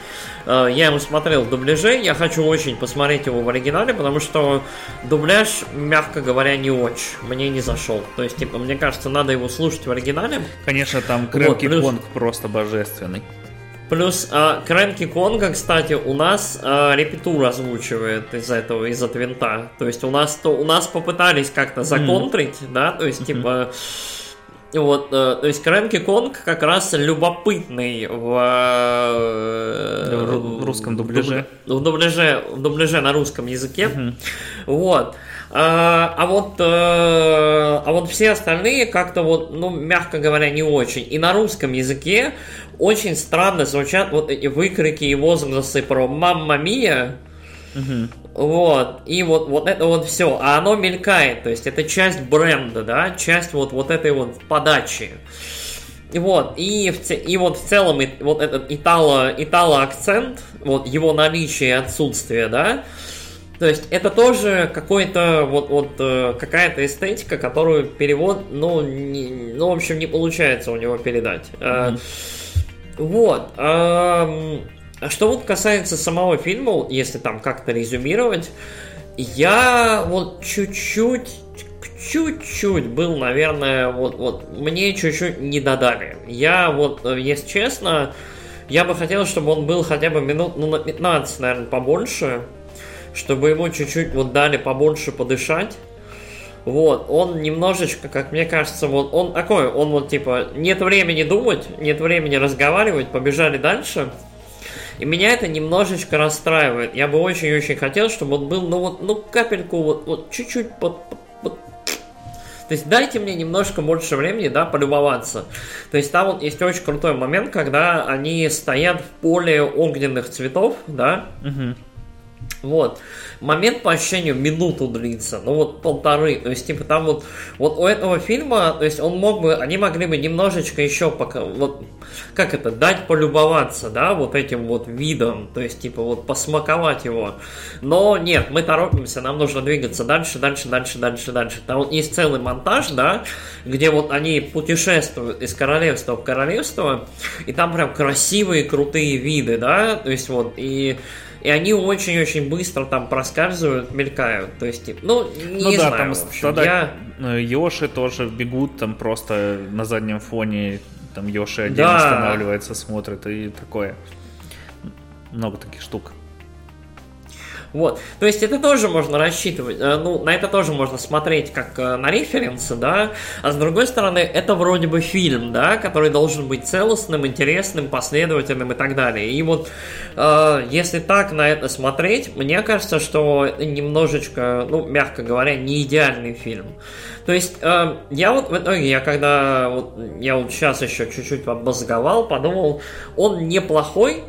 Э, Я его смотрел в дубляже, я хочу очень посмотреть его в оригинале, потому что дубляж, мягко говоря, не очень. Мне не зашел. То есть, типа, мне кажется, надо его слушать в оригинале. Конечно, там Крэнки плюс- Конг просто божественный. Плюс а, Крэнки Конга, кстати, у нас а, репетур озвучивает из этого, из-за твинта. То есть у нас то у нас попытались как-то законтрить, да, то есть типа вот, э, то есть Крэнки Конг как раз любопытный в, э, В ру- в русском дубляже. В дубляже, в дубляже на русском языке. Вот. А, а вот, э, а вот все остальные как-то вот, ну, мягко говоря, не очень. И на русском языке очень странно звучат вот эти выкрики и возгласы про «мамма мия», вот, и вот, вот это вот все, а оно мелькает, то есть это часть бренда, да, часть вот, вот этой вот подачи. И Вот, и, в, и вот в целом и- вот этот итало, итало-акцент, вот его наличие и отсутствие, да, то есть это тоже какой-то вот, вот э, какая-то эстетика, которую перевод, ну, не- ну, в общем, не получается у него передать. Э, Вот. А что вот касается самого фильма, если там как-то резюмировать, я вот чуть-чуть, чуть-чуть был, наверное, вот, вот мне чуть-чуть не додали. Я вот, э, если честно, я бы хотел, чтобы он был хотя бы минут, ну, на 15, наверное, побольше, чтобы ему чуть-чуть вот дали побольше подышать. Вот, он немножечко, как мне кажется, вот он такой, он вот типа, нет времени думать, нет времени разговаривать, побежали дальше. И меня это немножечко расстраивает. Я бы очень-очень хотел, чтобы он был, ну вот, ну капельку, вот, вот чуть-чуть под, под- То есть дайте мне немножко больше времени, да, полюбоваться. То есть там вот есть очень крутой момент, когда они стоят в поле огненных цветов, да, Вот. Момент по ощущению минуту длится, ну вот полторы. То есть, типа, там вот, вот у этого фильма, то есть он мог бы, они могли бы немножечко еще пока, вот, как это, дать полюбоваться, да, вот этим вот видом, то есть, типа, вот посмаковать его. Но нет, мы торопимся, нам нужно двигаться дальше, дальше, дальше, дальше, дальше. Там вот есть целый монтаж, да, где вот они путешествуют из королевства в королевство, и там прям красивые, крутые виды, да, то есть вот, и и они очень-очень быстро там проскальзывают, мелькают. То есть, ну, не ну, да, знаю, там в общем, тогда я... Йоши тоже бегут там просто на заднем фоне, там Йоши отдельно да. останавливается, смотрит и такое. Много таких штук. Вот. То есть это тоже можно рассчитывать, э, ну, на это тоже можно смотреть как э, на референсы, да, а с другой стороны, это вроде бы фильм, да, который должен быть целостным, интересным, последовательным и так далее. И вот э, если так на это смотреть, мне кажется, что немножечко, ну, мягко говоря, не идеальный фильм. То есть я вот в итоге, я когда вот, я вот сейчас еще чуть-чуть обмозговал, подумал, он неплохой,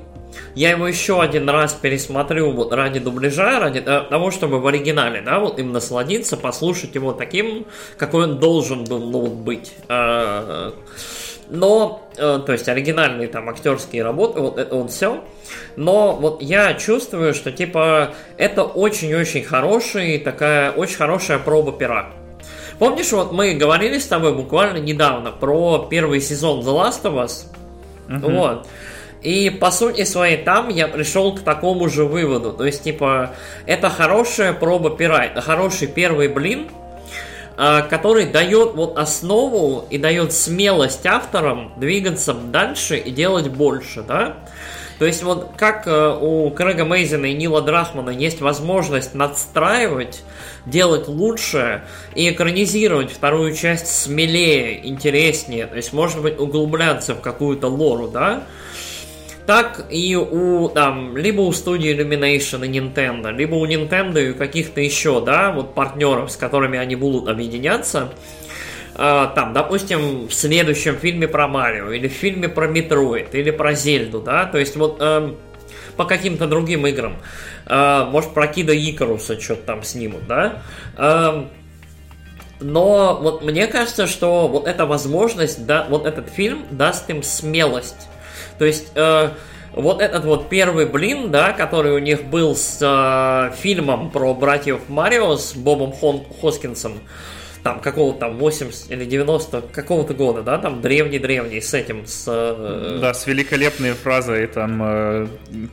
я его еще один раз пересмотрю вот ради дубляжа, ради того, чтобы в оригинале, да, вот им насладиться, послушать его таким, какой он должен был ну, быть. А, но, э, то есть оригинальные там актерские работы, вот это вот все. Но вот я чувствую, что типа это очень-очень хороший, такая очень хорошая проба пера. Помнишь, вот мы говорили с тобой буквально недавно про первый сезон The Last of Us? Uh-huh. Вот. И по сути своей там я пришел к такому же выводу. То есть, типа, это хорошая проба пера, это хороший первый блин, а, который дает вот основу и дает смелость авторам двигаться дальше и делать больше, да? То есть вот как э, у Крэга Мейзена и Нила Драхмана есть возможность надстраивать, делать лучше и экранизировать вторую часть смелее, интереснее, то есть может быть углубляться в какую-то лору, да? Так и у там либо у студии Illumination и Nintendo, либо у Nintendo и каких-то еще, да, вот партнеров, с которыми они будут объединяться. Uh, там, допустим, в следующем фильме про Марио, или в фильме про Метроид, или про Зельду, да, то есть вот uh, по каким-то другим играм. Uh, может, про Кида Икаруса что-то там снимут, да. Но вот мне кажется, что вот эта возможность, да, вот этот фильм даст им смелость то есть э, вот этот вот первый блин, да, который у них был с э, фильмом про братьев Марио с Бобом Хон Хоскинсом, там какого-то там 80 или 90 какого-то года, да, там древний-древний с этим, с... Э... Да, с великолепной фразой там, э,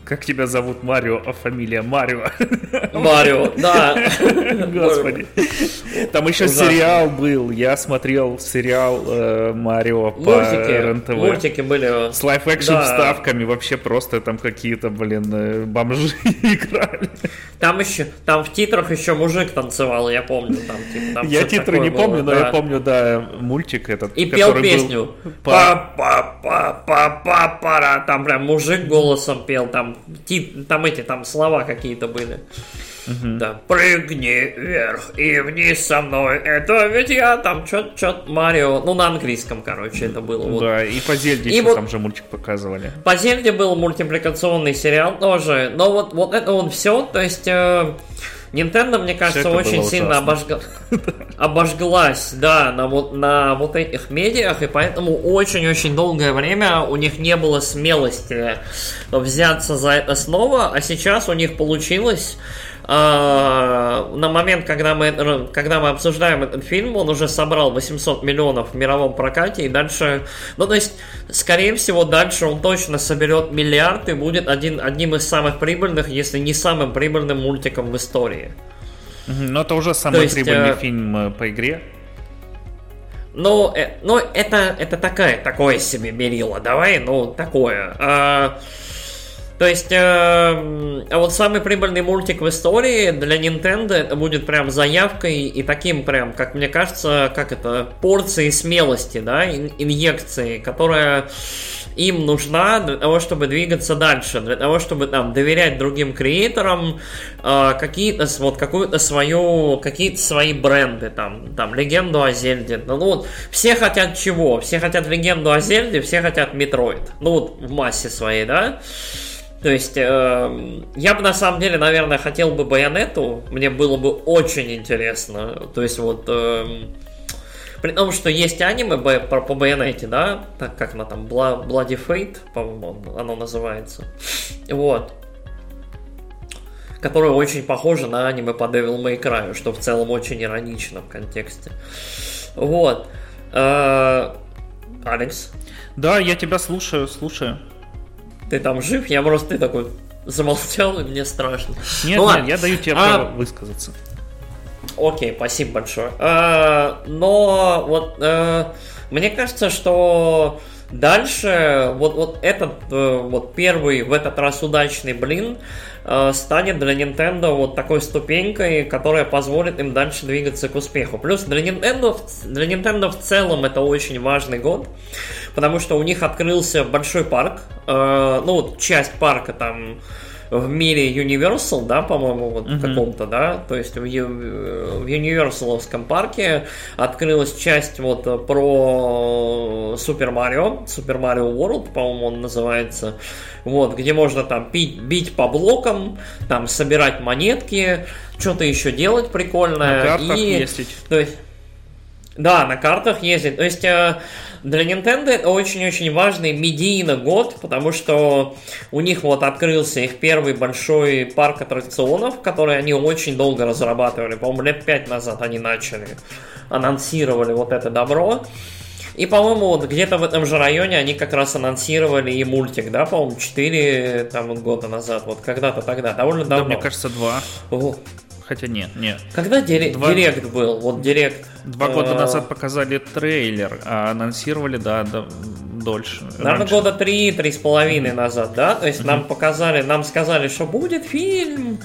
как тебя зовут Марио, а фамилия Марио. Марио, да. Господи. Там еще сериал был, я смотрел сериал э, Марио по РНТВ. Мультики были. С live-action вставками, вообще просто там какие-то, блин, э, бомжи играли. Там еще, там в титрах еще мужик танцевал, я помню, там, типа, там Я титры не помню, но я помню, да, мультик этот. И пел песню. па па па па па пара Там прям мужик голосом пел, там, там эти, там слова какие-то были. Угу. Да, прыгни вверх и вниз со мной. Это ведь я там что-то Марио. Ну, на английском, короче, это было. Вот. Да, и по Зельде и вот, там же мультик показывали. По Зельде был мультипликационный сериал тоже. Но вот, вот это вот все. То есть. Э, Nintendo, мне кажется, очень сильно обожга... обожглась, да, на вот, на вот этих медиах, и поэтому очень-очень долгое время у них не было смелости взяться за это снова, а сейчас у них получилось на момент, когда мы, когда мы обсуждаем этот фильм, он уже собрал 800 миллионов в мировом прокате, и дальше, ну, то есть, скорее всего, дальше он точно соберет миллиард и будет один, одним из самых прибыльных, если не самым прибыльным мультиком в истории. Но это уже самый есть, прибыльный э... фильм э, по игре. Ну, э, ну это, это такая, такое себе мерило, давай, ну, такое. А, то есть, э, а вот самый прибыльный мультик в истории для Nintendo будет прям заявкой и таким прям, как мне кажется, как это, порцией смелости, да, инъекции, которая им нужна для того, чтобы двигаться дальше, для того, чтобы там доверять другим креаторам, э, какие-то вот какую-то свою, какие-то свои бренды, там, там легенду о Зельде. Ну, ну вот все хотят чего? Все хотят легенду о Зельде, все хотят Метроид. Ну вот в массе своей, да. То есть, э, я бы на самом деле, наверное, хотел бы Байонетту. Мне было бы очень интересно. То есть, вот... Э, при том, что есть аниме по, по Байонетте, да, так как она там Bloody Fate, по-моему, оно называется. Вот. Которое очень похоже на аниме по Devil May Cry, что в целом очень иронично в контексте. Вот. Э, Алекс? Да, я тебя слушаю, слушаю. Ты там жив? Я просто ты такой замолчал, и мне страшно. Нет, ну, нет, я даю тебе а... право высказаться. Окей, спасибо большое. А, но вот а, мне кажется, что дальше вот, вот этот э, вот первый в этот раз удачный блин э, станет для Nintendo вот такой ступенькой, которая позволит им дальше двигаться к успеху. Плюс для Nintendo, для Nintendo в целом это очень важный год, потому что у них открылся большой парк, э, ну вот часть парка там в мире Universal, да, по-моему, вот uh-huh. каком-то, да, то есть в, в Universalовском парке открылась часть вот про Super Mario, Super Mario World, по-моему, он называется, вот, где можно там бить, бить по блокам, там собирать монетки, что-то еще делать прикольное. На картах и, ездить. То есть, да, на картах ездить. То есть э, для Nintendo это очень-очень важный медийный год, потому что у них вот открылся их первый большой парк аттракционов, который они очень долго разрабатывали. По-моему, лет пять назад они начали, анонсировали вот это добро. И, по-моему, вот где-то в этом же районе они как раз анонсировали и мультик, да, по-моему, 4 там, года назад, вот когда-то тогда, довольно давно. Да, мне кажется, 2. О, Хотя нет, нет. Когда дире- Два... директ был? Вот директ. Два года э, назад показали трейлер, а анонсировали, да, да дольше. Наверное, раньше. года три, три с половиной назад, да? То есть mm-hmm. нам показали, нам сказали, что будет фильм,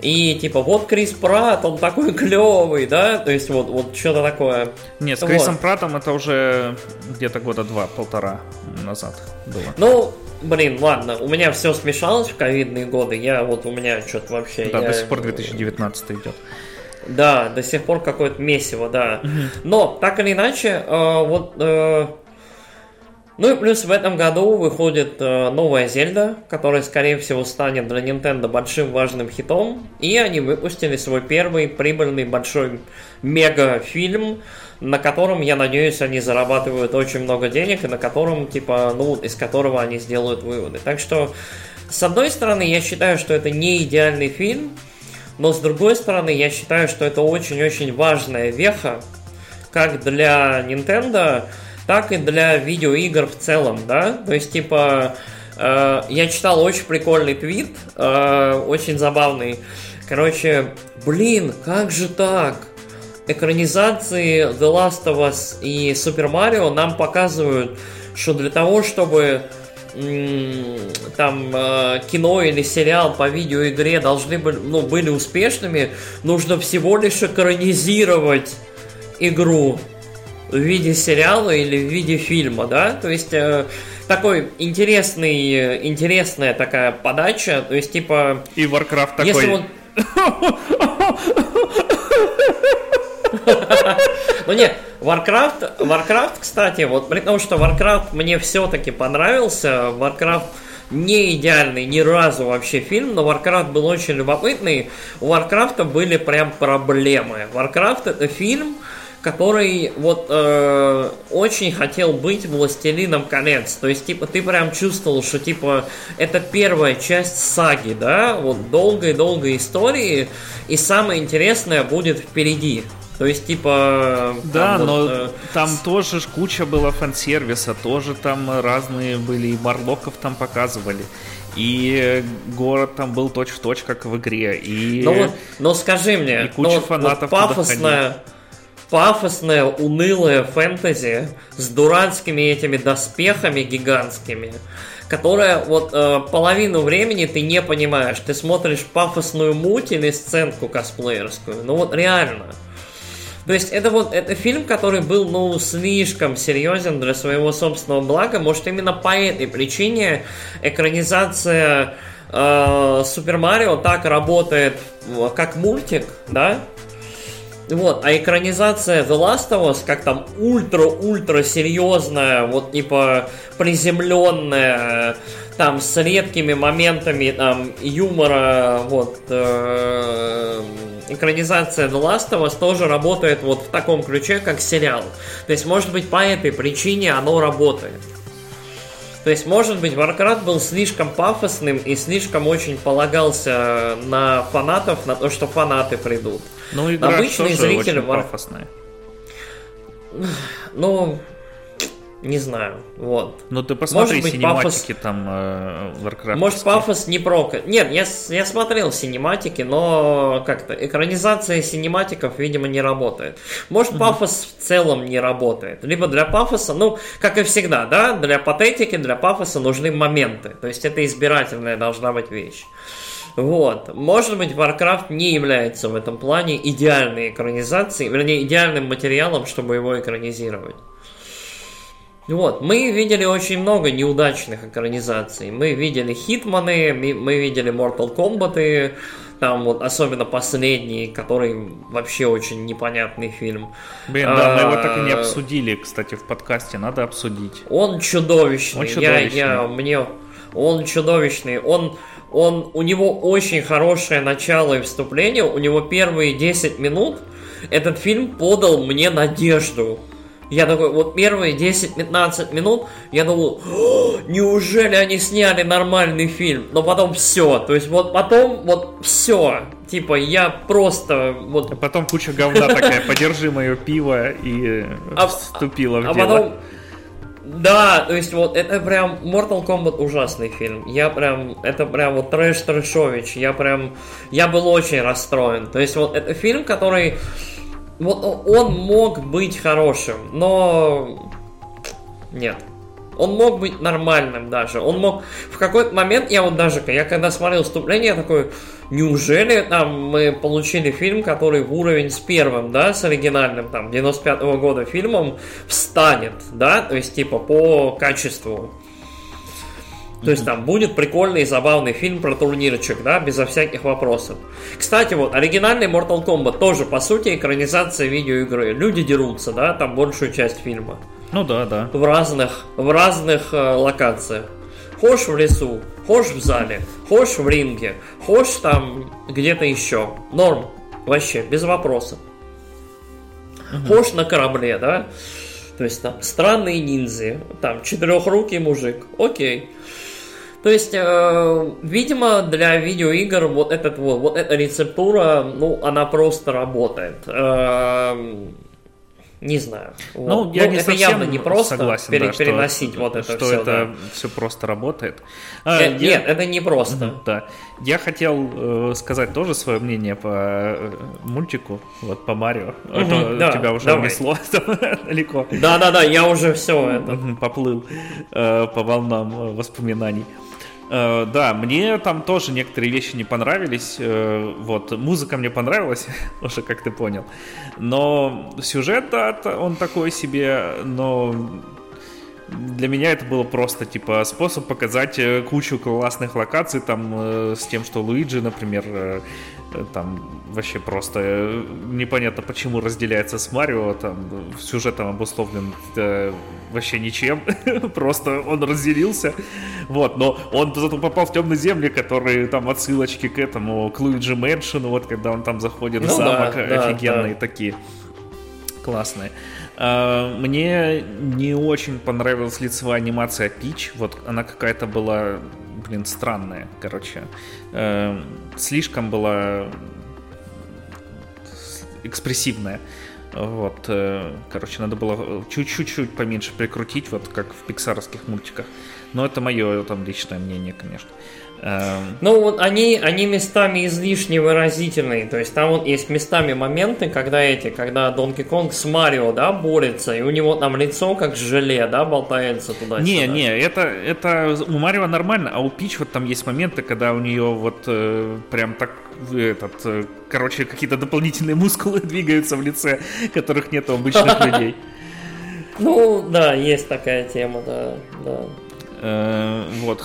и типа вот Крис Пратт, он такой клевый, да? То есть вот, вот что-то такое. Нет, с Крисом вот. Праттом это уже где-то года два-полтора назад было. Ну, Блин, ладно, у меня все смешалось в ковидные годы. Я вот у меня что-то вообще. Да, я... до сих пор 2019 идет. Да, до сих пор какое-то месиво, да. Но так или иначе, э, вот. Э, ну и плюс в этом году выходит э, новая Зельда, которая, скорее всего, станет для Nintendo большим важным хитом. И они выпустили свой первый прибыльный большой мега-фильм на котором, я надеюсь, они зарабатывают очень много денег, и на котором, типа, ну, из которого они сделают выводы. Так что, с одной стороны, я считаю, что это не идеальный фильм, но с другой стороны, я считаю, что это очень-очень важная веха, как для Nintendo, так и для видеоигр в целом, да? То есть, типа, э, я читал очень прикольный твит, э, очень забавный. Короче, блин, как же так? Экранизации The Last of Us и Super Mario нам показывают, что для того, чтобы там э, кино или сериал по видеоигре должны были, ну, были успешными, нужно всего лишь экранизировать игру в виде сериала или в виде фильма, да, то есть э, такой интересный, интересная такая подача, то есть типа... И Warcraft такой... Если он... Ну нет, Warcraft, Warcraft, кстати, вот при том, что Warcraft мне все-таки понравился, Warcraft не идеальный ни разу вообще фильм, но Warcraft был очень любопытный. У Warcraft были прям проблемы. Warcraft это фильм, который вот э, очень хотел быть властелином колец. То есть, типа, ты прям чувствовал, что типа это первая часть саги, да, вот долгой-долгой истории, и самое интересное будет впереди. То есть, типа... Да, там но вот, э... там тоже куча была фан-сервиса, тоже там разные были, и Марлоков там показывали. И город там был точь-в-точь, как в игре. И... Ну вот, но скажи мне, и куча ну, фанатов вот пафосная, пафосная, унылая фэнтези с дурацкими этими доспехами гигантскими, которая вот э, половину времени ты не понимаешь. Ты смотришь пафосную муть или сценку косплеерскую. Ну вот реально. То есть это вот это фильм, который был, ну, слишком серьезен для своего собственного блага. Может, именно по этой причине экранизация э, Супер Марио так работает, как мультик, да? Вот, а экранизация The Last of Us, как там ультра-ультра серьезная, вот типа приземленная, там с редкими моментами там юмора, вот э, экранизация The Last of Us тоже работает вот в таком ключе, как сериал. То есть, может быть, по этой причине оно работает. То есть, может быть, Warcraft был слишком пафосным и слишком очень полагался на фанатов, на то, что фанаты придут. Ну, игра Обычный тоже зритель очень пафосная. Ну, не знаю, вот. Ну ты посмотри Может быть, синематики пафос... там э, Warcraft. Может пафос не про... Нет, я, я смотрел синематики, но как-то экранизация синематиков, видимо, не работает. Может угу. пафос в целом не работает. Либо для пафоса, ну, как и всегда, да, для патетики, для пафоса нужны моменты. То есть это избирательная должна быть вещь. Вот. Может быть, Warcraft не является в этом плане идеальной экранизацией, вернее, идеальным материалом, чтобы его экранизировать. Вот, мы видели очень много неудачных экранизаций. Мы видели Хитманы, мы видели Mortal Kombat, там вот особенно последний, который вообще очень непонятный фильм. Блин, да, мы его так и не а, обсудили, кстати, в подкасте, надо обсудить. Он чудовищный. Он чудовищный. Я, я, мне, он чудовищный. Он, он, у него очень хорошее начало и вступление. У него первые 10 минут этот фильм подал мне надежду. Я такой, вот первые 10-15 минут, я думал, неужели они сняли нормальный фильм? Но потом все, то есть вот потом вот все. Типа я просто вот... А потом куча говна такая, подержи мое пиво и а, вступила в а дело. Потом... Да, то есть вот это прям Mortal Kombat ужасный фильм. Я прям, это прям вот трэш трэшович. Я прям, я был очень расстроен. То есть вот это фильм, который он мог быть хорошим, но нет. Он мог быть нормальным даже. Он мог... В какой-то момент, я вот даже, я когда смотрел вступление, я такой, неужели там мы получили фильм, который в уровень с первым, да, с оригинальным, там, 95-го года фильмом встанет, да, то есть, типа, по качеству. То есть там будет прикольный и забавный фильм про турнирчик, да, безо всяких вопросов. Кстати, вот, оригинальный Mortal Kombat тоже, по сути, экранизация видеоигры. Люди дерутся, да, там большую часть фильма. Ну да, да. В разных, в разных э, локациях. Хошь в лесу, хошь в зале, хошь в ринге, хошь там где-то еще. Норм. Вообще, без вопросов. Угу. Хошь на корабле, да? То есть там странные ниндзя, там четырехрукий мужик. Окей. То есть, э, видимо, для видеоигр вот этот вот, вот эта рецептура, ну, она просто работает. Э, не знаю. Ну, вот. я ну, не это явно не просто согласен, пере, да, переносить что, вот это что все. это да. все просто работает. А, э, я... Нет, это не просто. Да. Я хотел э, сказать тоже свое мнение по э, мультику, вот по Марио. Угу, это да, тебя уже давай. несло далеко. Да, да, да, я уже все это поплыл э, по волнам воспоминаний. Э, да, мне там тоже некоторые вещи не понравились. Э, вот, музыка мне понравилась, уже как ты понял. Но сюжет, да, он такой себе, но для меня это было просто типа способ показать э, кучу классных локаций там с тем, что Луиджи, например, там вообще просто непонятно почему разделяется с Марио, там сюжетом обусловлен вообще ничем, просто он разделился, вот, но он зато попал в темные земли, которые там отсылочки к этому, к Луиджи Мэншину, вот когда он там заходит ну, в замок, да, офигенные да. такие, классные. А, мне не очень понравилась лицевая анимация Пич, вот она какая-то была, блин, странная, короче, э, слишком была экспрессивная. Вот, э, короче, надо было чуть-чуть поменьше прикрутить, вот как в пиксаровских мультиках. Но это мое там личное мнение, конечно. Эм. Ну, вот они, они местами излишне выразительные. То есть там вот есть местами моменты, когда эти, когда Донки Конг с Марио, да, борется, и у него там лицо как желе, да, болтается туда Не, не, это, это у Марио нормально, а у Пич вот там есть моменты, когда у нее вот э, прям так этот, э, короче, какие-то дополнительные мускулы двигаются в лице, которых нет у обычных людей. Ну, да, есть такая тема, да, да. Э, вот,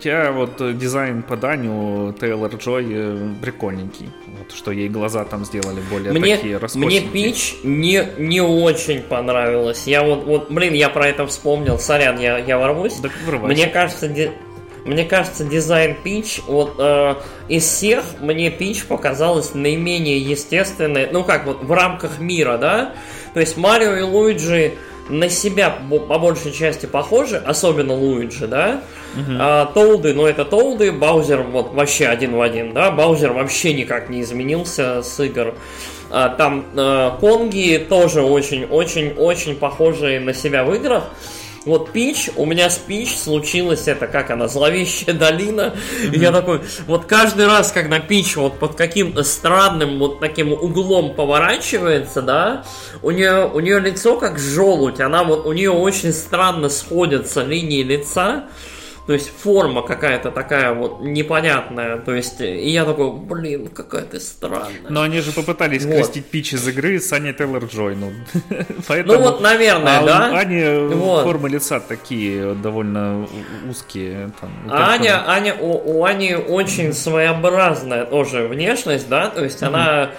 Хотя вот э, дизайн по Даню Тейлор Джой э, прикольненький. Вот что ей глаза там сделали более мне, такие Мне Пич не, не очень понравилось. Я вот, вот, блин, я про это вспомнил. Сорян, я, я ворвусь. Так мне кажется, ди, мне кажется, дизайн Пич, вот э, из всех мне Пич показалось наименее естественной, ну как вот в рамках мира, да? То есть Марио и Луиджи на себя по большей части похожи, особенно Луиджи, да? Uh-huh. А, Толды, ну это Толды, Баузер вот вообще один в один, да? Баузер вообще никак не изменился с игр. А, там а, Конги тоже очень-очень-очень похожие на себя в играх. Вот Пич, у меня с Пич случилось это, как она, зловещая долина. Mm-hmm. И я такой, вот каждый раз, когда Пич вот под каким-то странным вот таким углом поворачивается, да, у нее, у нее лицо как желудь, она вот, у нее очень странно сходятся линии лица. То есть форма какая-то такая вот непонятная. То есть, и я такой, блин, какая ты странная. Но они же попытались вот. крестить Пич из игры с Аней Тейлор Джой. Ну, поэтому... ну вот, наверное, а да. Ани вот. формы лица такие довольно узкие. Там, Аня, Аня, у, у Ани очень своеобразная тоже внешность, да, то есть mm-hmm. она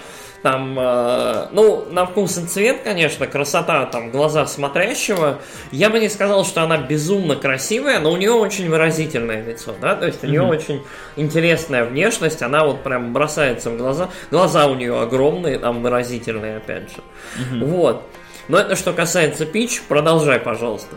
там, э, ну, на вкус и цвет, конечно, красота, там, глаза смотрящего. Я бы не сказал, что она безумно красивая, но у нее очень выразительное лицо, да, то есть у нее mm-hmm. очень интересная внешность, она вот прям бросается в глаза. Глаза у нее огромные, там, выразительные, опять же. Mm-hmm. Вот. Но это что касается Пич, продолжай, пожалуйста.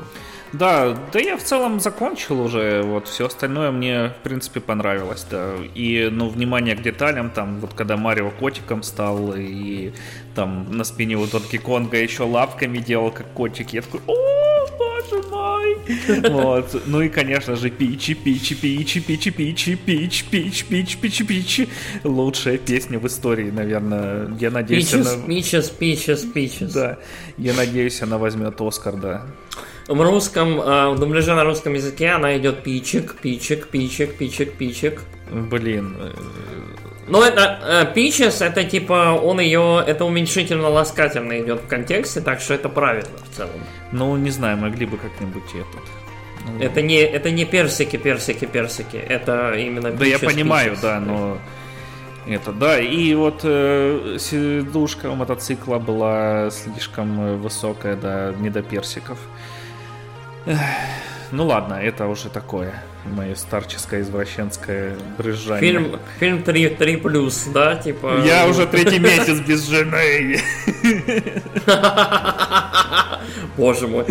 Да, да я в целом закончил уже, вот все остальное мне, в принципе, понравилось, да. И, ну, внимание к деталям, там, вот когда Марио котиком стал, и там на спине у Донки Конга еще лапками делал, как котик, я такой, о, боже мой! Вот. Ну и, конечно же, Пичи, Пичи, Пичи, Пичи, Пичи, Пич, Пич, Пич, Пичи, Пичи. Лучшая песня в истории, наверное. Я надеюсь, она... Пичес, Пичес, Пичес. Да. Я надеюсь, она возьмет Оскар, да. В русском, э, в дубляже на русском языке она идет пичик, пичик, пичик, пичик, пичик. Блин. Э, ну, это э, Пичес, это типа он ее, это уменьшительно-ласкательно идет в контексте, так что это правильно в целом. Ну, не знаю, могли бы как-нибудь этот. Ну, это не, это не персики, персики, персики, это именно. Да, я понимаю, пичес. да, но это, да, и вот э, сидушка у мотоцикла была слишком высокая, да, не до персиков. Ну ладно, это уже такое мое старческое извращенское брызжание. Фильм, фильм 3, 3 плюс, да, типа... Я уже третий месяц без жены. Боже мой.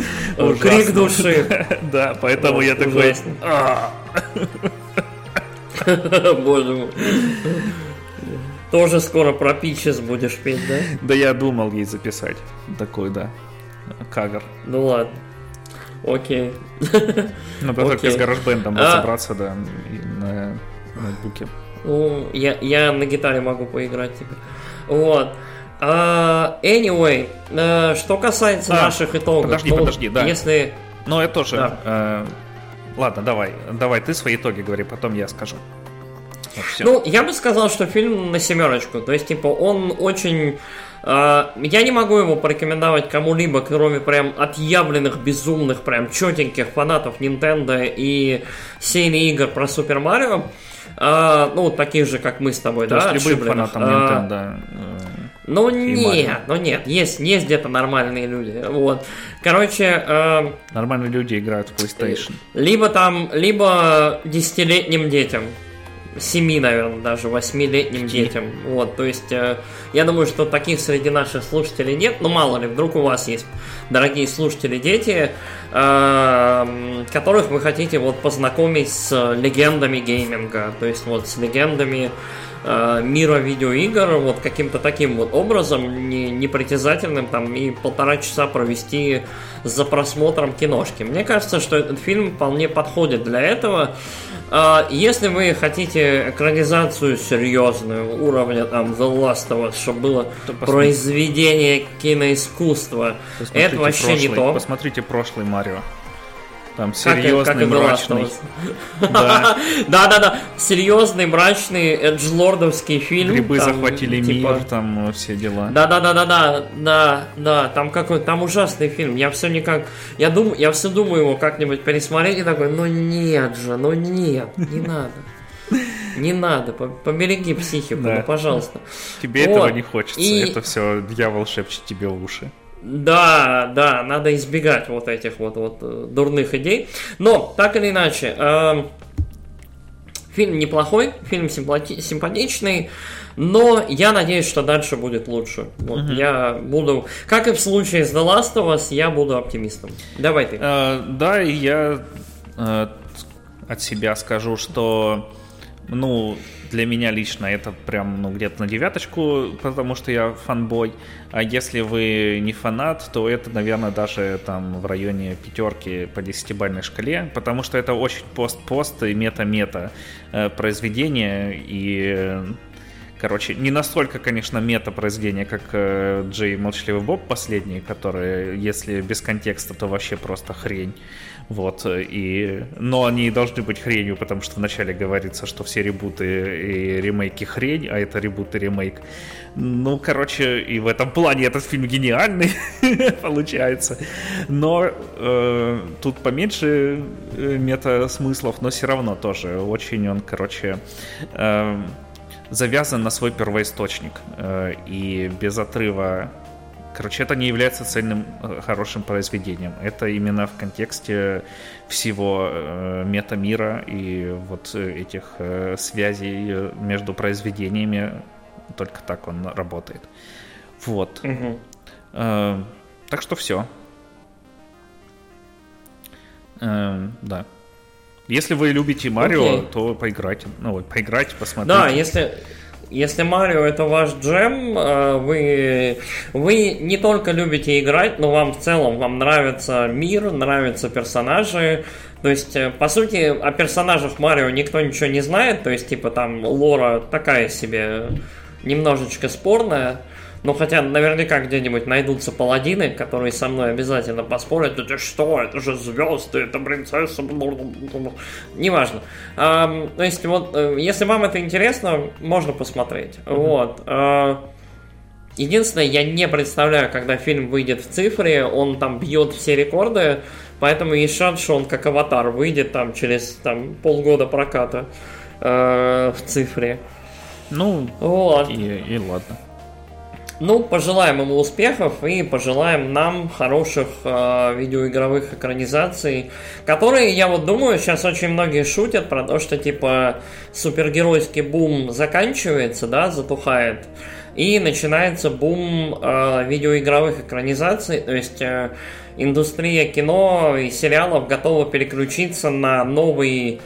Крик души. Да, поэтому я такой... «А». Боже мой. Тоже скоро про Пичес будешь петь, да? Да я думал ей записать. Такой, да. Кавер. Ну ладно. Окей. Надо Окей. только с гаражбендом а... разобраться, да, на ноутбуке. Ну, я, я на гитаре могу поиграть теперь. Вот. Uh, anyway, uh, что касается а, наших итогов. Подожди, ну, подожди, да. Если... Ну, это тоже... Да. Uh, ладно, давай, давай ты свои итоги говори, потом я скажу. Вот, ну, я бы сказал, что фильм на семерочку. То есть, типа, он очень а, я не могу его порекомендовать кому-либо, кроме прям отъявленных, безумных, прям четеньких фанатов Nintendo и серии игр про Супер Марио. А, ну, таких же, как мы с тобой, То да? Есть любым фанатам а, Nintendo. Ну нет, ну нет, есть, есть где-то нормальные люди. Вот. Короче. Э, нормальные люди играют в PlayStation. Либо там, либо десятилетним детям. Семи, наверное, даже восьмилетним детям. Вот, то есть, э, я думаю, что таких среди наших слушателей нет, но мало ли, вдруг у вас есть, дорогие слушатели, дети, э, которых вы хотите вот познакомить с легендами гейминга, то есть вот с легендами э, мира видеоигр, вот каким-то таким вот образом, не, непритязательным, там, и полтора часа провести за просмотром киношки. Мне кажется, что этот фильм вполне подходит для этого. А, если вы хотите экранизацию серьезную уровня там The Last of Us, чтобы было произведение киноискусства, это вообще прошлый, не то. Посмотрите прошлый Марио. Там серьезный, как, как мрачный. Да. да, да, да. Серьезный, мрачный, эджлордовский фильм. Грибы там, захватили типа... мир, там все дела. Да, да, да, да, да, да, да. Там какой там ужасный фильм. Я все никак. Я думаю, я все думаю его как-нибудь пересмотреть и такой, ну нет же, ну нет, не надо. Не надо, побереги психику, да. ну, пожалуйста. Тебе вот. этого не хочется, и... это все дьявол шепчет тебе в уши. Да, да, надо избегать вот этих вот, вот э, дурных идей. Но, так или иначе, э, фильм неплохой, фильм симпати- симпатичный, но я надеюсь, что дальше будет лучше. Вот угу. я буду, как и в случае с The Last of Us, я буду оптимистом. Давай ты. Э, да, и я э, от себя скажу, что ну, для меня лично это прям ну, где-то на девяточку, потому что я фанбой. А если вы не фанат, то это, наверное, даже там в районе пятерки по десятибальной шкале, потому что это очень пост-пост и мета-мета э, произведение, и Короче, не настолько, конечно, мета-произведение, как э, Джей Молчаливый Боб последний, который, если без контекста, то вообще просто хрень. Вот, и... Но они должны быть хренью, потому что вначале говорится, что все ребуты и ремейки хрень, а это ребут и ремейк. Ну, короче, и в этом плане этот фильм гениальный, получается. Но э, тут поменьше э, мета-смыслов, но все равно тоже очень он, короче... Э, завязан на свой первоисточник. Э, и без отрыва Короче, это не является цельным э, хорошим произведением. Это именно в контексте всего э, метамира и вот этих связей между произведениями. Только так он работает. Вот. Угу. Так что все. Э, да. Если вы любите Марио, okay. то поиграйте. Ну, поиграйте, посмотрите. Да, если если Марио это ваш джем, э, вы, вы не только любите играть, но вам в целом вам нравится мир, нравятся персонажи. То есть, э, по сути, о персонажах Марио никто ничего не знает. То есть, типа, там лора такая себе немножечко спорная. Ну, хотя наверняка где-нибудь найдутся паладины, которые со мной обязательно поспорят. Это что? Это же звезды, это принцесса. Неважно. А, то есть, вот, э, если вам это интересно, можно посмотреть. Mm-hmm. Вот. А, единственное, я не представляю, когда фильм выйдет в цифре, он там бьет все рекорды, поэтому есть шанс, что он как аватар выйдет там через там, полгода проката э, в цифре. Ну, вот. и, и ладно. Ну, пожелаем ему успехов и пожелаем нам хороших э, видеоигровых экранизаций, которые, я вот думаю, сейчас очень многие шутят про то, что типа супергеройский бум заканчивается, да, затухает, и начинается бум э, видеоигровых экранизаций, то есть э, индустрия кино и сериалов готова переключиться на новый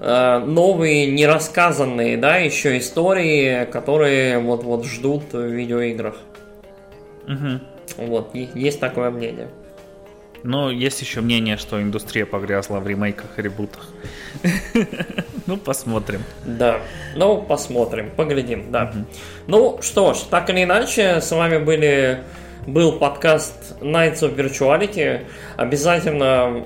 новые, нерассказанные, да, еще истории, которые вот-вот ждут в видеоиграх. Угу. Вот, есть такое мнение. Но есть еще мнение, что индустрия погрязла в ремейках и ребутах. Ну, посмотрим. Да, ну, посмотрим, поглядим, да. Ну, что ж, так или иначе, с вами были был подкаст Nights of Virtuality. Обязательно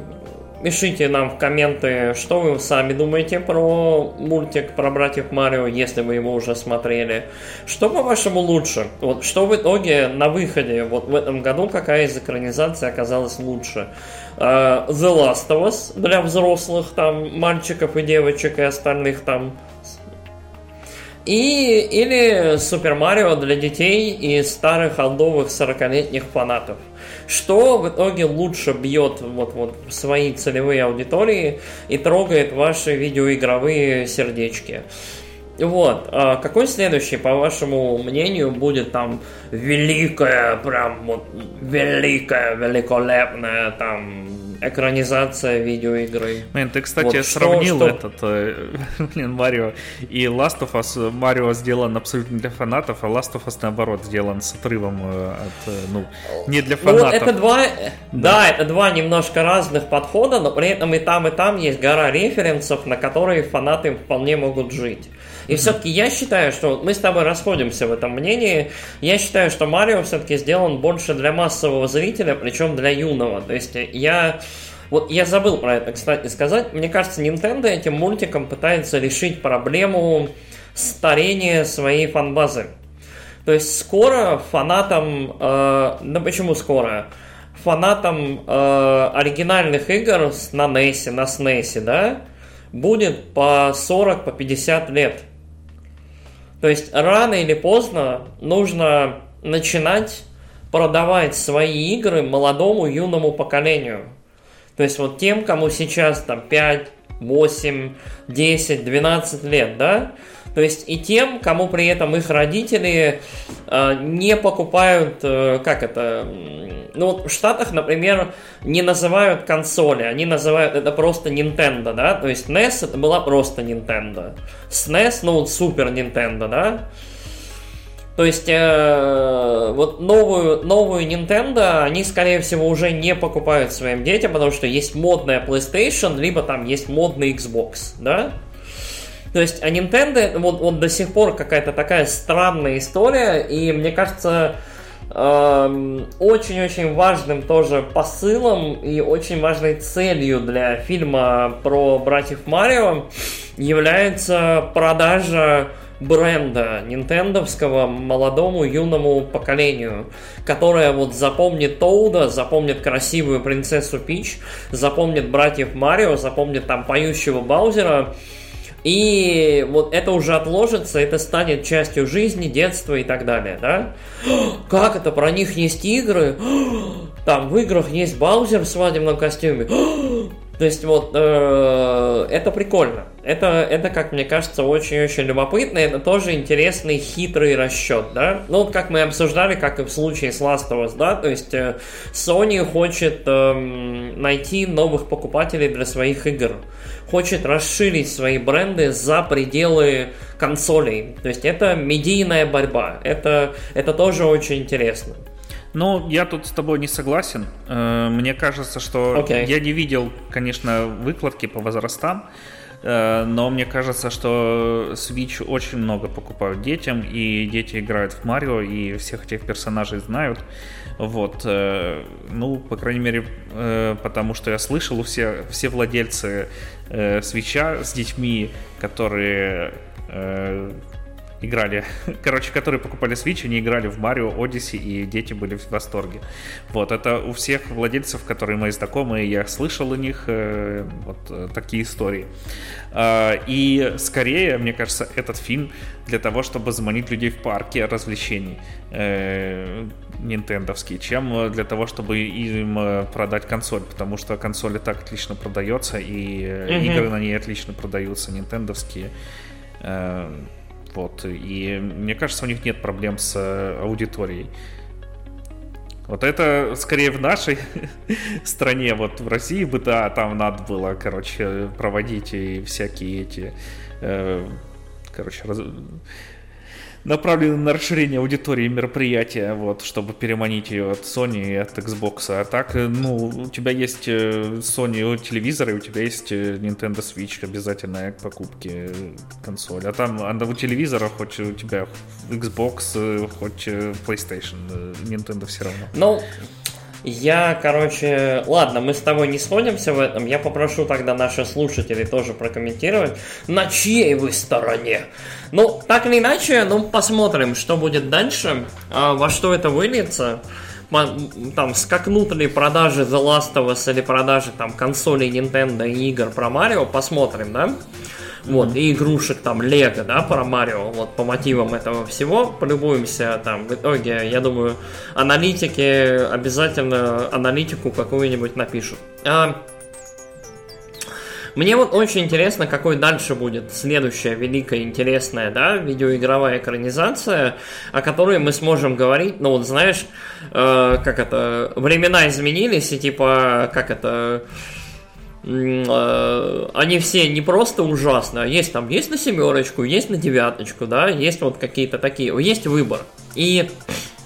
Пишите нам в комменты, что вы сами думаете про мультик про братьев Марио, если вы его уже смотрели. Что, по-вашему, лучше? Вот что в итоге на выходе, вот в этом году, какая из экранизаций оказалась лучше? Uh, The Last of Us для взрослых, там, мальчиков и девочек и остальных там и, или Супер Марио для детей и старых олдовых 40-летних фанатов. Что в итоге лучше бьет вот, вот свои целевые аудитории и трогает ваши видеоигровые сердечки. Вот. А какой следующий, по вашему мнению, будет там великая, прям вот великая, великолепная там экранизация видеоигры. Блин, ты, кстати, вот, сравнил что, этот, э, блин, Марио и Last of Us. Марио сделан абсолютно для фанатов, а Last of Us, наоборот, сделан с отрывом э, от, э, ну, не для фанатов. Ну, это два, да. да, это два немножко разных подхода, но при этом и там, и там есть гора референсов, на которые фанаты вполне могут жить. И все-таки я считаю, что мы с тобой расходимся в этом мнении. Я считаю, что Марио все-таки сделан больше для массового зрителя, причем для юного. То есть я Вот я забыл про это, кстати, сказать. Мне кажется, Nintendo этим мультиком пытается решить проблему старения своей фанбазы. То есть скоро фанатам... Э, да почему скоро? Фанатам э, оригинальных игр на NES, на SNES, да, будет по 40, по 50 лет. То есть рано или поздно нужно начинать продавать свои игры молодому юному поколению. То есть вот тем, кому сейчас там 5, 8, 10, 12 лет, да, то есть и тем, кому при этом их родители э, не покупают, э, как это, ну в Штатах, например, не называют консоли, они называют это просто Nintendo, да, то есть NES это была просто Nintendo. SNES, ну вот Super Nintendo, да, то есть, э, вот новую, новую Nintendo они, скорее всего, уже не покупают своим детям, потому что есть модная PlayStation, либо там есть модный Xbox, да? То есть, а Nintendo, вот, вот до сих пор какая-то такая странная история, и мне кажется, эм, очень-очень важным тоже посылом и очень важной целью для фильма про братьев Марио является продажа бренда нинтендовского молодому юному поколению, которое вот запомнит Тоуда, запомнит красивую принцессу Пич, запомнит братьев Марио, запомнит там поющего Баузера, и вот это уже отложится, это станет частью жизни, детства и так далее, да? Как это? Про них есть игры? Там в играх есть Баузер в свадебном костюме. То есть вот э, это прикольно. Это, это, как мне кажется, очень-очень любопытно. Это тоже интересный, хитрый расчет, да? Ну, вот как мы обсуждали, как и в случае с Last of Us, да? То есть э, Sony хочет э, найти новых покупателей для своих игр. Хочет расширить свои бренды за пределы консолей. То есть это медийная борьба. Это, это тоже очень интересно. Ну, я тут с тобой не согласен. Э, мне кажется, что okay. я не видел, конечно, выкладки по возрастам, но мне кажется, что Switch очень много покупают детям, и дети играют в Марио, и всех этих персонажей знают. Вот, э, ну, по крайней мере, потому что я слышал, все, все владельцы свеча с детьми, которые играли, короче, которые покупали Switch, они играли в Mario Odyssey, и дети были в восторге. Вот, это у всех владельцев, которые мои знакомые, я слышал у них э, вот э, такие истории. Э, и скорее, мне кажется, этот фильм для того, чтобы заманить людей в парке развлечений э, нинтендовские, чем для того, чтобы им э, продать консоль, потому что консоль и так отлично продается, и mm-hmm. игры на ней отлично продаются, нинтендовские. Э, вот. И мне кажется, у них нет проблем с э, аудиторией. Вот это скорее в нашей стране, вот в России бы, да, там надо было, короче, проводить и всякие эти, э, короче, раз направлены на расширение аудитории мероприятия, вот, чтобы переманить ее от Sony и от Xbox. А так, э, ну, у тебя есть э, Sony телевизор, и у тебя есть э, Nintendo Switch обязательная к покупке консоли. А там а у телевизора хоть у тебя Xbox, хоть PlayStation, Nintendo все равно. Ну, я, короче, ладно, мы с тобой не сходимся в этом. Я попрошу тогда наших слушателей тоже прокомментировать, на чьей вы стороне. Ну, так или иначе, ну, посмотрим, что будет дальше, а, во что это выльется. Там, скакнут ли продажи The Last of Us или продажи там консолей Nintendo и игр про Марио, посмотрим, да? Вот, и игрушек там Лего, да, про Марио, вот по мотивам этого всего, полюбуемся там. В итоге, я думаю, аналитики обязательно аналитику какую-нибудь напишут. А, мне вот очень интересно, какой дальше будет следующая великая интересная, да, видеоигровая экранизация, о которой мы сможем говорить, ну вот знаешь, э, как это, времена изменились, и типа, как это, Э, они все не просто ужасные, а есть там, есть на семерочку, есть на девяточку, да, есть вот какие-то такие, есть выбор. И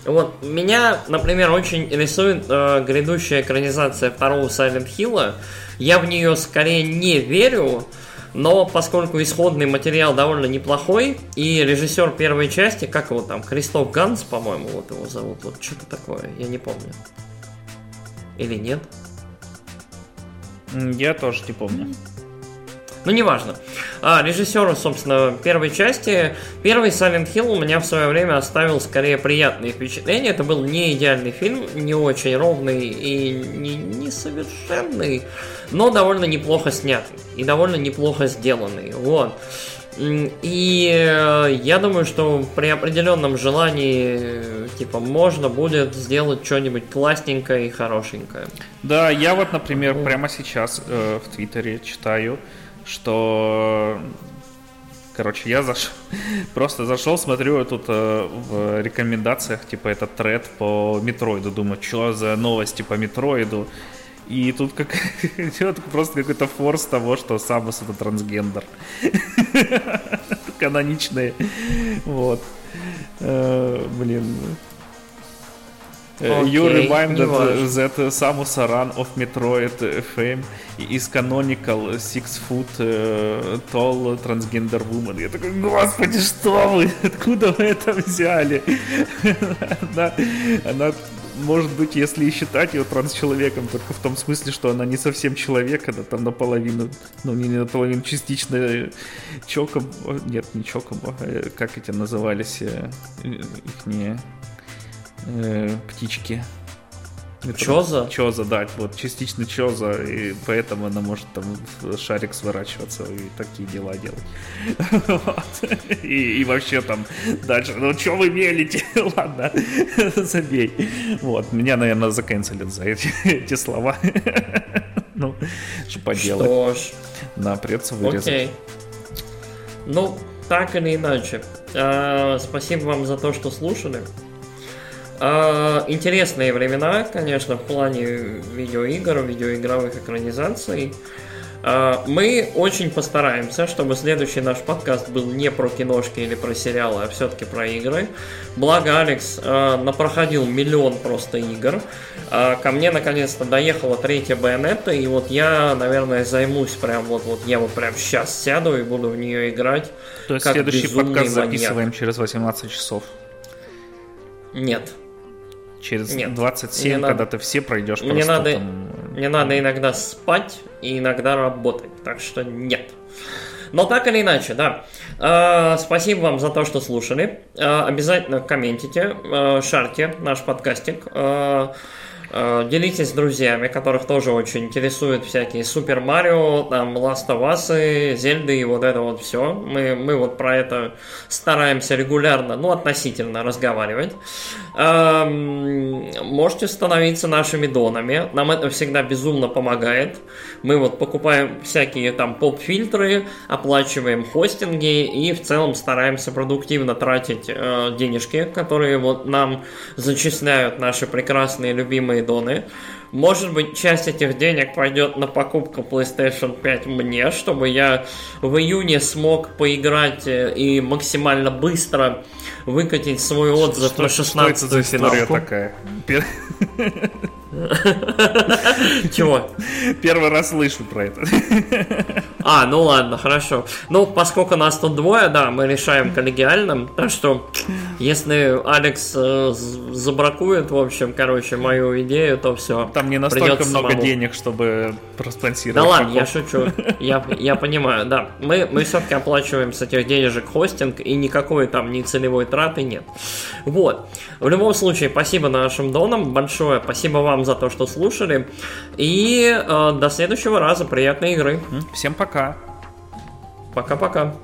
вот меня, например, очень рисует э, грядущая экранизация второго Silent Hill. Я в нее скорее не верю, но поскольку исходный материал довольно неплохой, и режиссер первой части, как его там, Кристоф Ганс, по-моему, вот его зовут, вот что-то такое, я не помню. Или нет? Я тоже не помню. Ну, неважно. А, режиссеру, собственно, первой части. Первый Silent Hill у меня в свое время оставил скорее приятные впечатления. Это был не идеальный фильм, не очень ровный и не, не совершенный, но довольно неплохо снятый и довольно неплохо сделанный. Вот. И э, я думаю, что при определенном желании, типа, можно будет сделать что-нибудь классненькое и хорошенькое. Да, я вот, например, прямо сейчас э, в Твиттере читаю, что Короче, я зашел, просто зашел, смотрю тут э, в рекомендациях, типа, этот тред по Метроиду, думаю, что за новости по Метроиду, и тут как идет просто какой-то форс того, что Самус это трансгендер. Каноничные. Вот. Э, блин. Okay, you reminded that Samus Aran of Metroid fame is canonical six foot uh, tall transgender woman. Я такой, господи, что вы? Откуда вы это взяли? она, она может быть, если и считать ее транс-человеком, только в том смысле, что она не совсем человек, она там наполовину, ну не наполовину, частично чоком, нет, не чоком, а как эти назывались, э, их не э, птички, Чоза? Чоза, да, вот частично Чоза, и поэтому она может там шарик сворачиваться и такие дела делать. Вот. И, и вообще там дальше, ну что вы мелите? Ладно, забей. Вот, меня, наверное, заканцелят за эти, эти слова. ну, что поделать. Что ж. Да, придется вырезать. Окей. Ну, так или иначе. А, спасибо вам за то, что слушали. А, интересные времена, конечно, в плане видеоигр, видеоигровых экранизаций. А, мы очень постараемся, чтобы следующий наш подкаст был не про киношки или про сериалы, а все-таки про игры. Благо, Алекс э, напроходил миллион просто игр. Э, ко мне наконец-то доехала третья байонета, и вот я, наверное, займусь прям вот, вот я вот прям сейчас сяду и буду в нее играть. То есть следующий подкаст маньяк. записываем через 18 часов? Нет. Через Нет, 27, когда надо... ты все пройдешь мне надо, там... Мне надо иногда спать и иногда работать, так что нет. Но так или иначе, да. Э, спасибо вам за то, что слушали. Э, обязательно комментите, э, шарьте наш подкастик. Э, делитесь с друзьями, которых тоже очень интересуют всякие Супер Марио, там, Last of Us, Зельды и вот это вот все. Мы, мы вот про это стараемся регулярно, ну, относительно разговаривать. Эм, можете становиться нашими донами. Нам это всегда безумно помогает. Мы вот покупаем всякие там поп-фильтры, оплачиваем хостинги и в целом стараемся продуктивно тратить э, денежки, которые вот нам зачисляют наши прекрасные любимые доны. Может быть, часть этих денег пойдет на покупку PlayStation 5 мне, чтобы я в июне смог поиграть э, и максимально быстро выкатить свой отзыв что, на 16-ю финалку. такая? Чего? Первый раз слышу про это. А, ну ладно, хорошо. Ну, поскольку нас тут двое, да, мы решаем коллегиально. Так что, если Алекс э, забракует, в общем, короче, мою идею, то все. Там не настолько много самому. денег, чтобы проспонсировать. Да ладно, я шучу. Я, я понимаю, да. Мы, мы все-таки оплачиваем с этих денежек хостинг, и никакой там ни целевой траты нет. Вот. В любом случае, спасибо нашим донам большое. Спасибо вам за то, что слушали. И э, до следующего раза. Приятной игры. Всем пока. Пока-пока.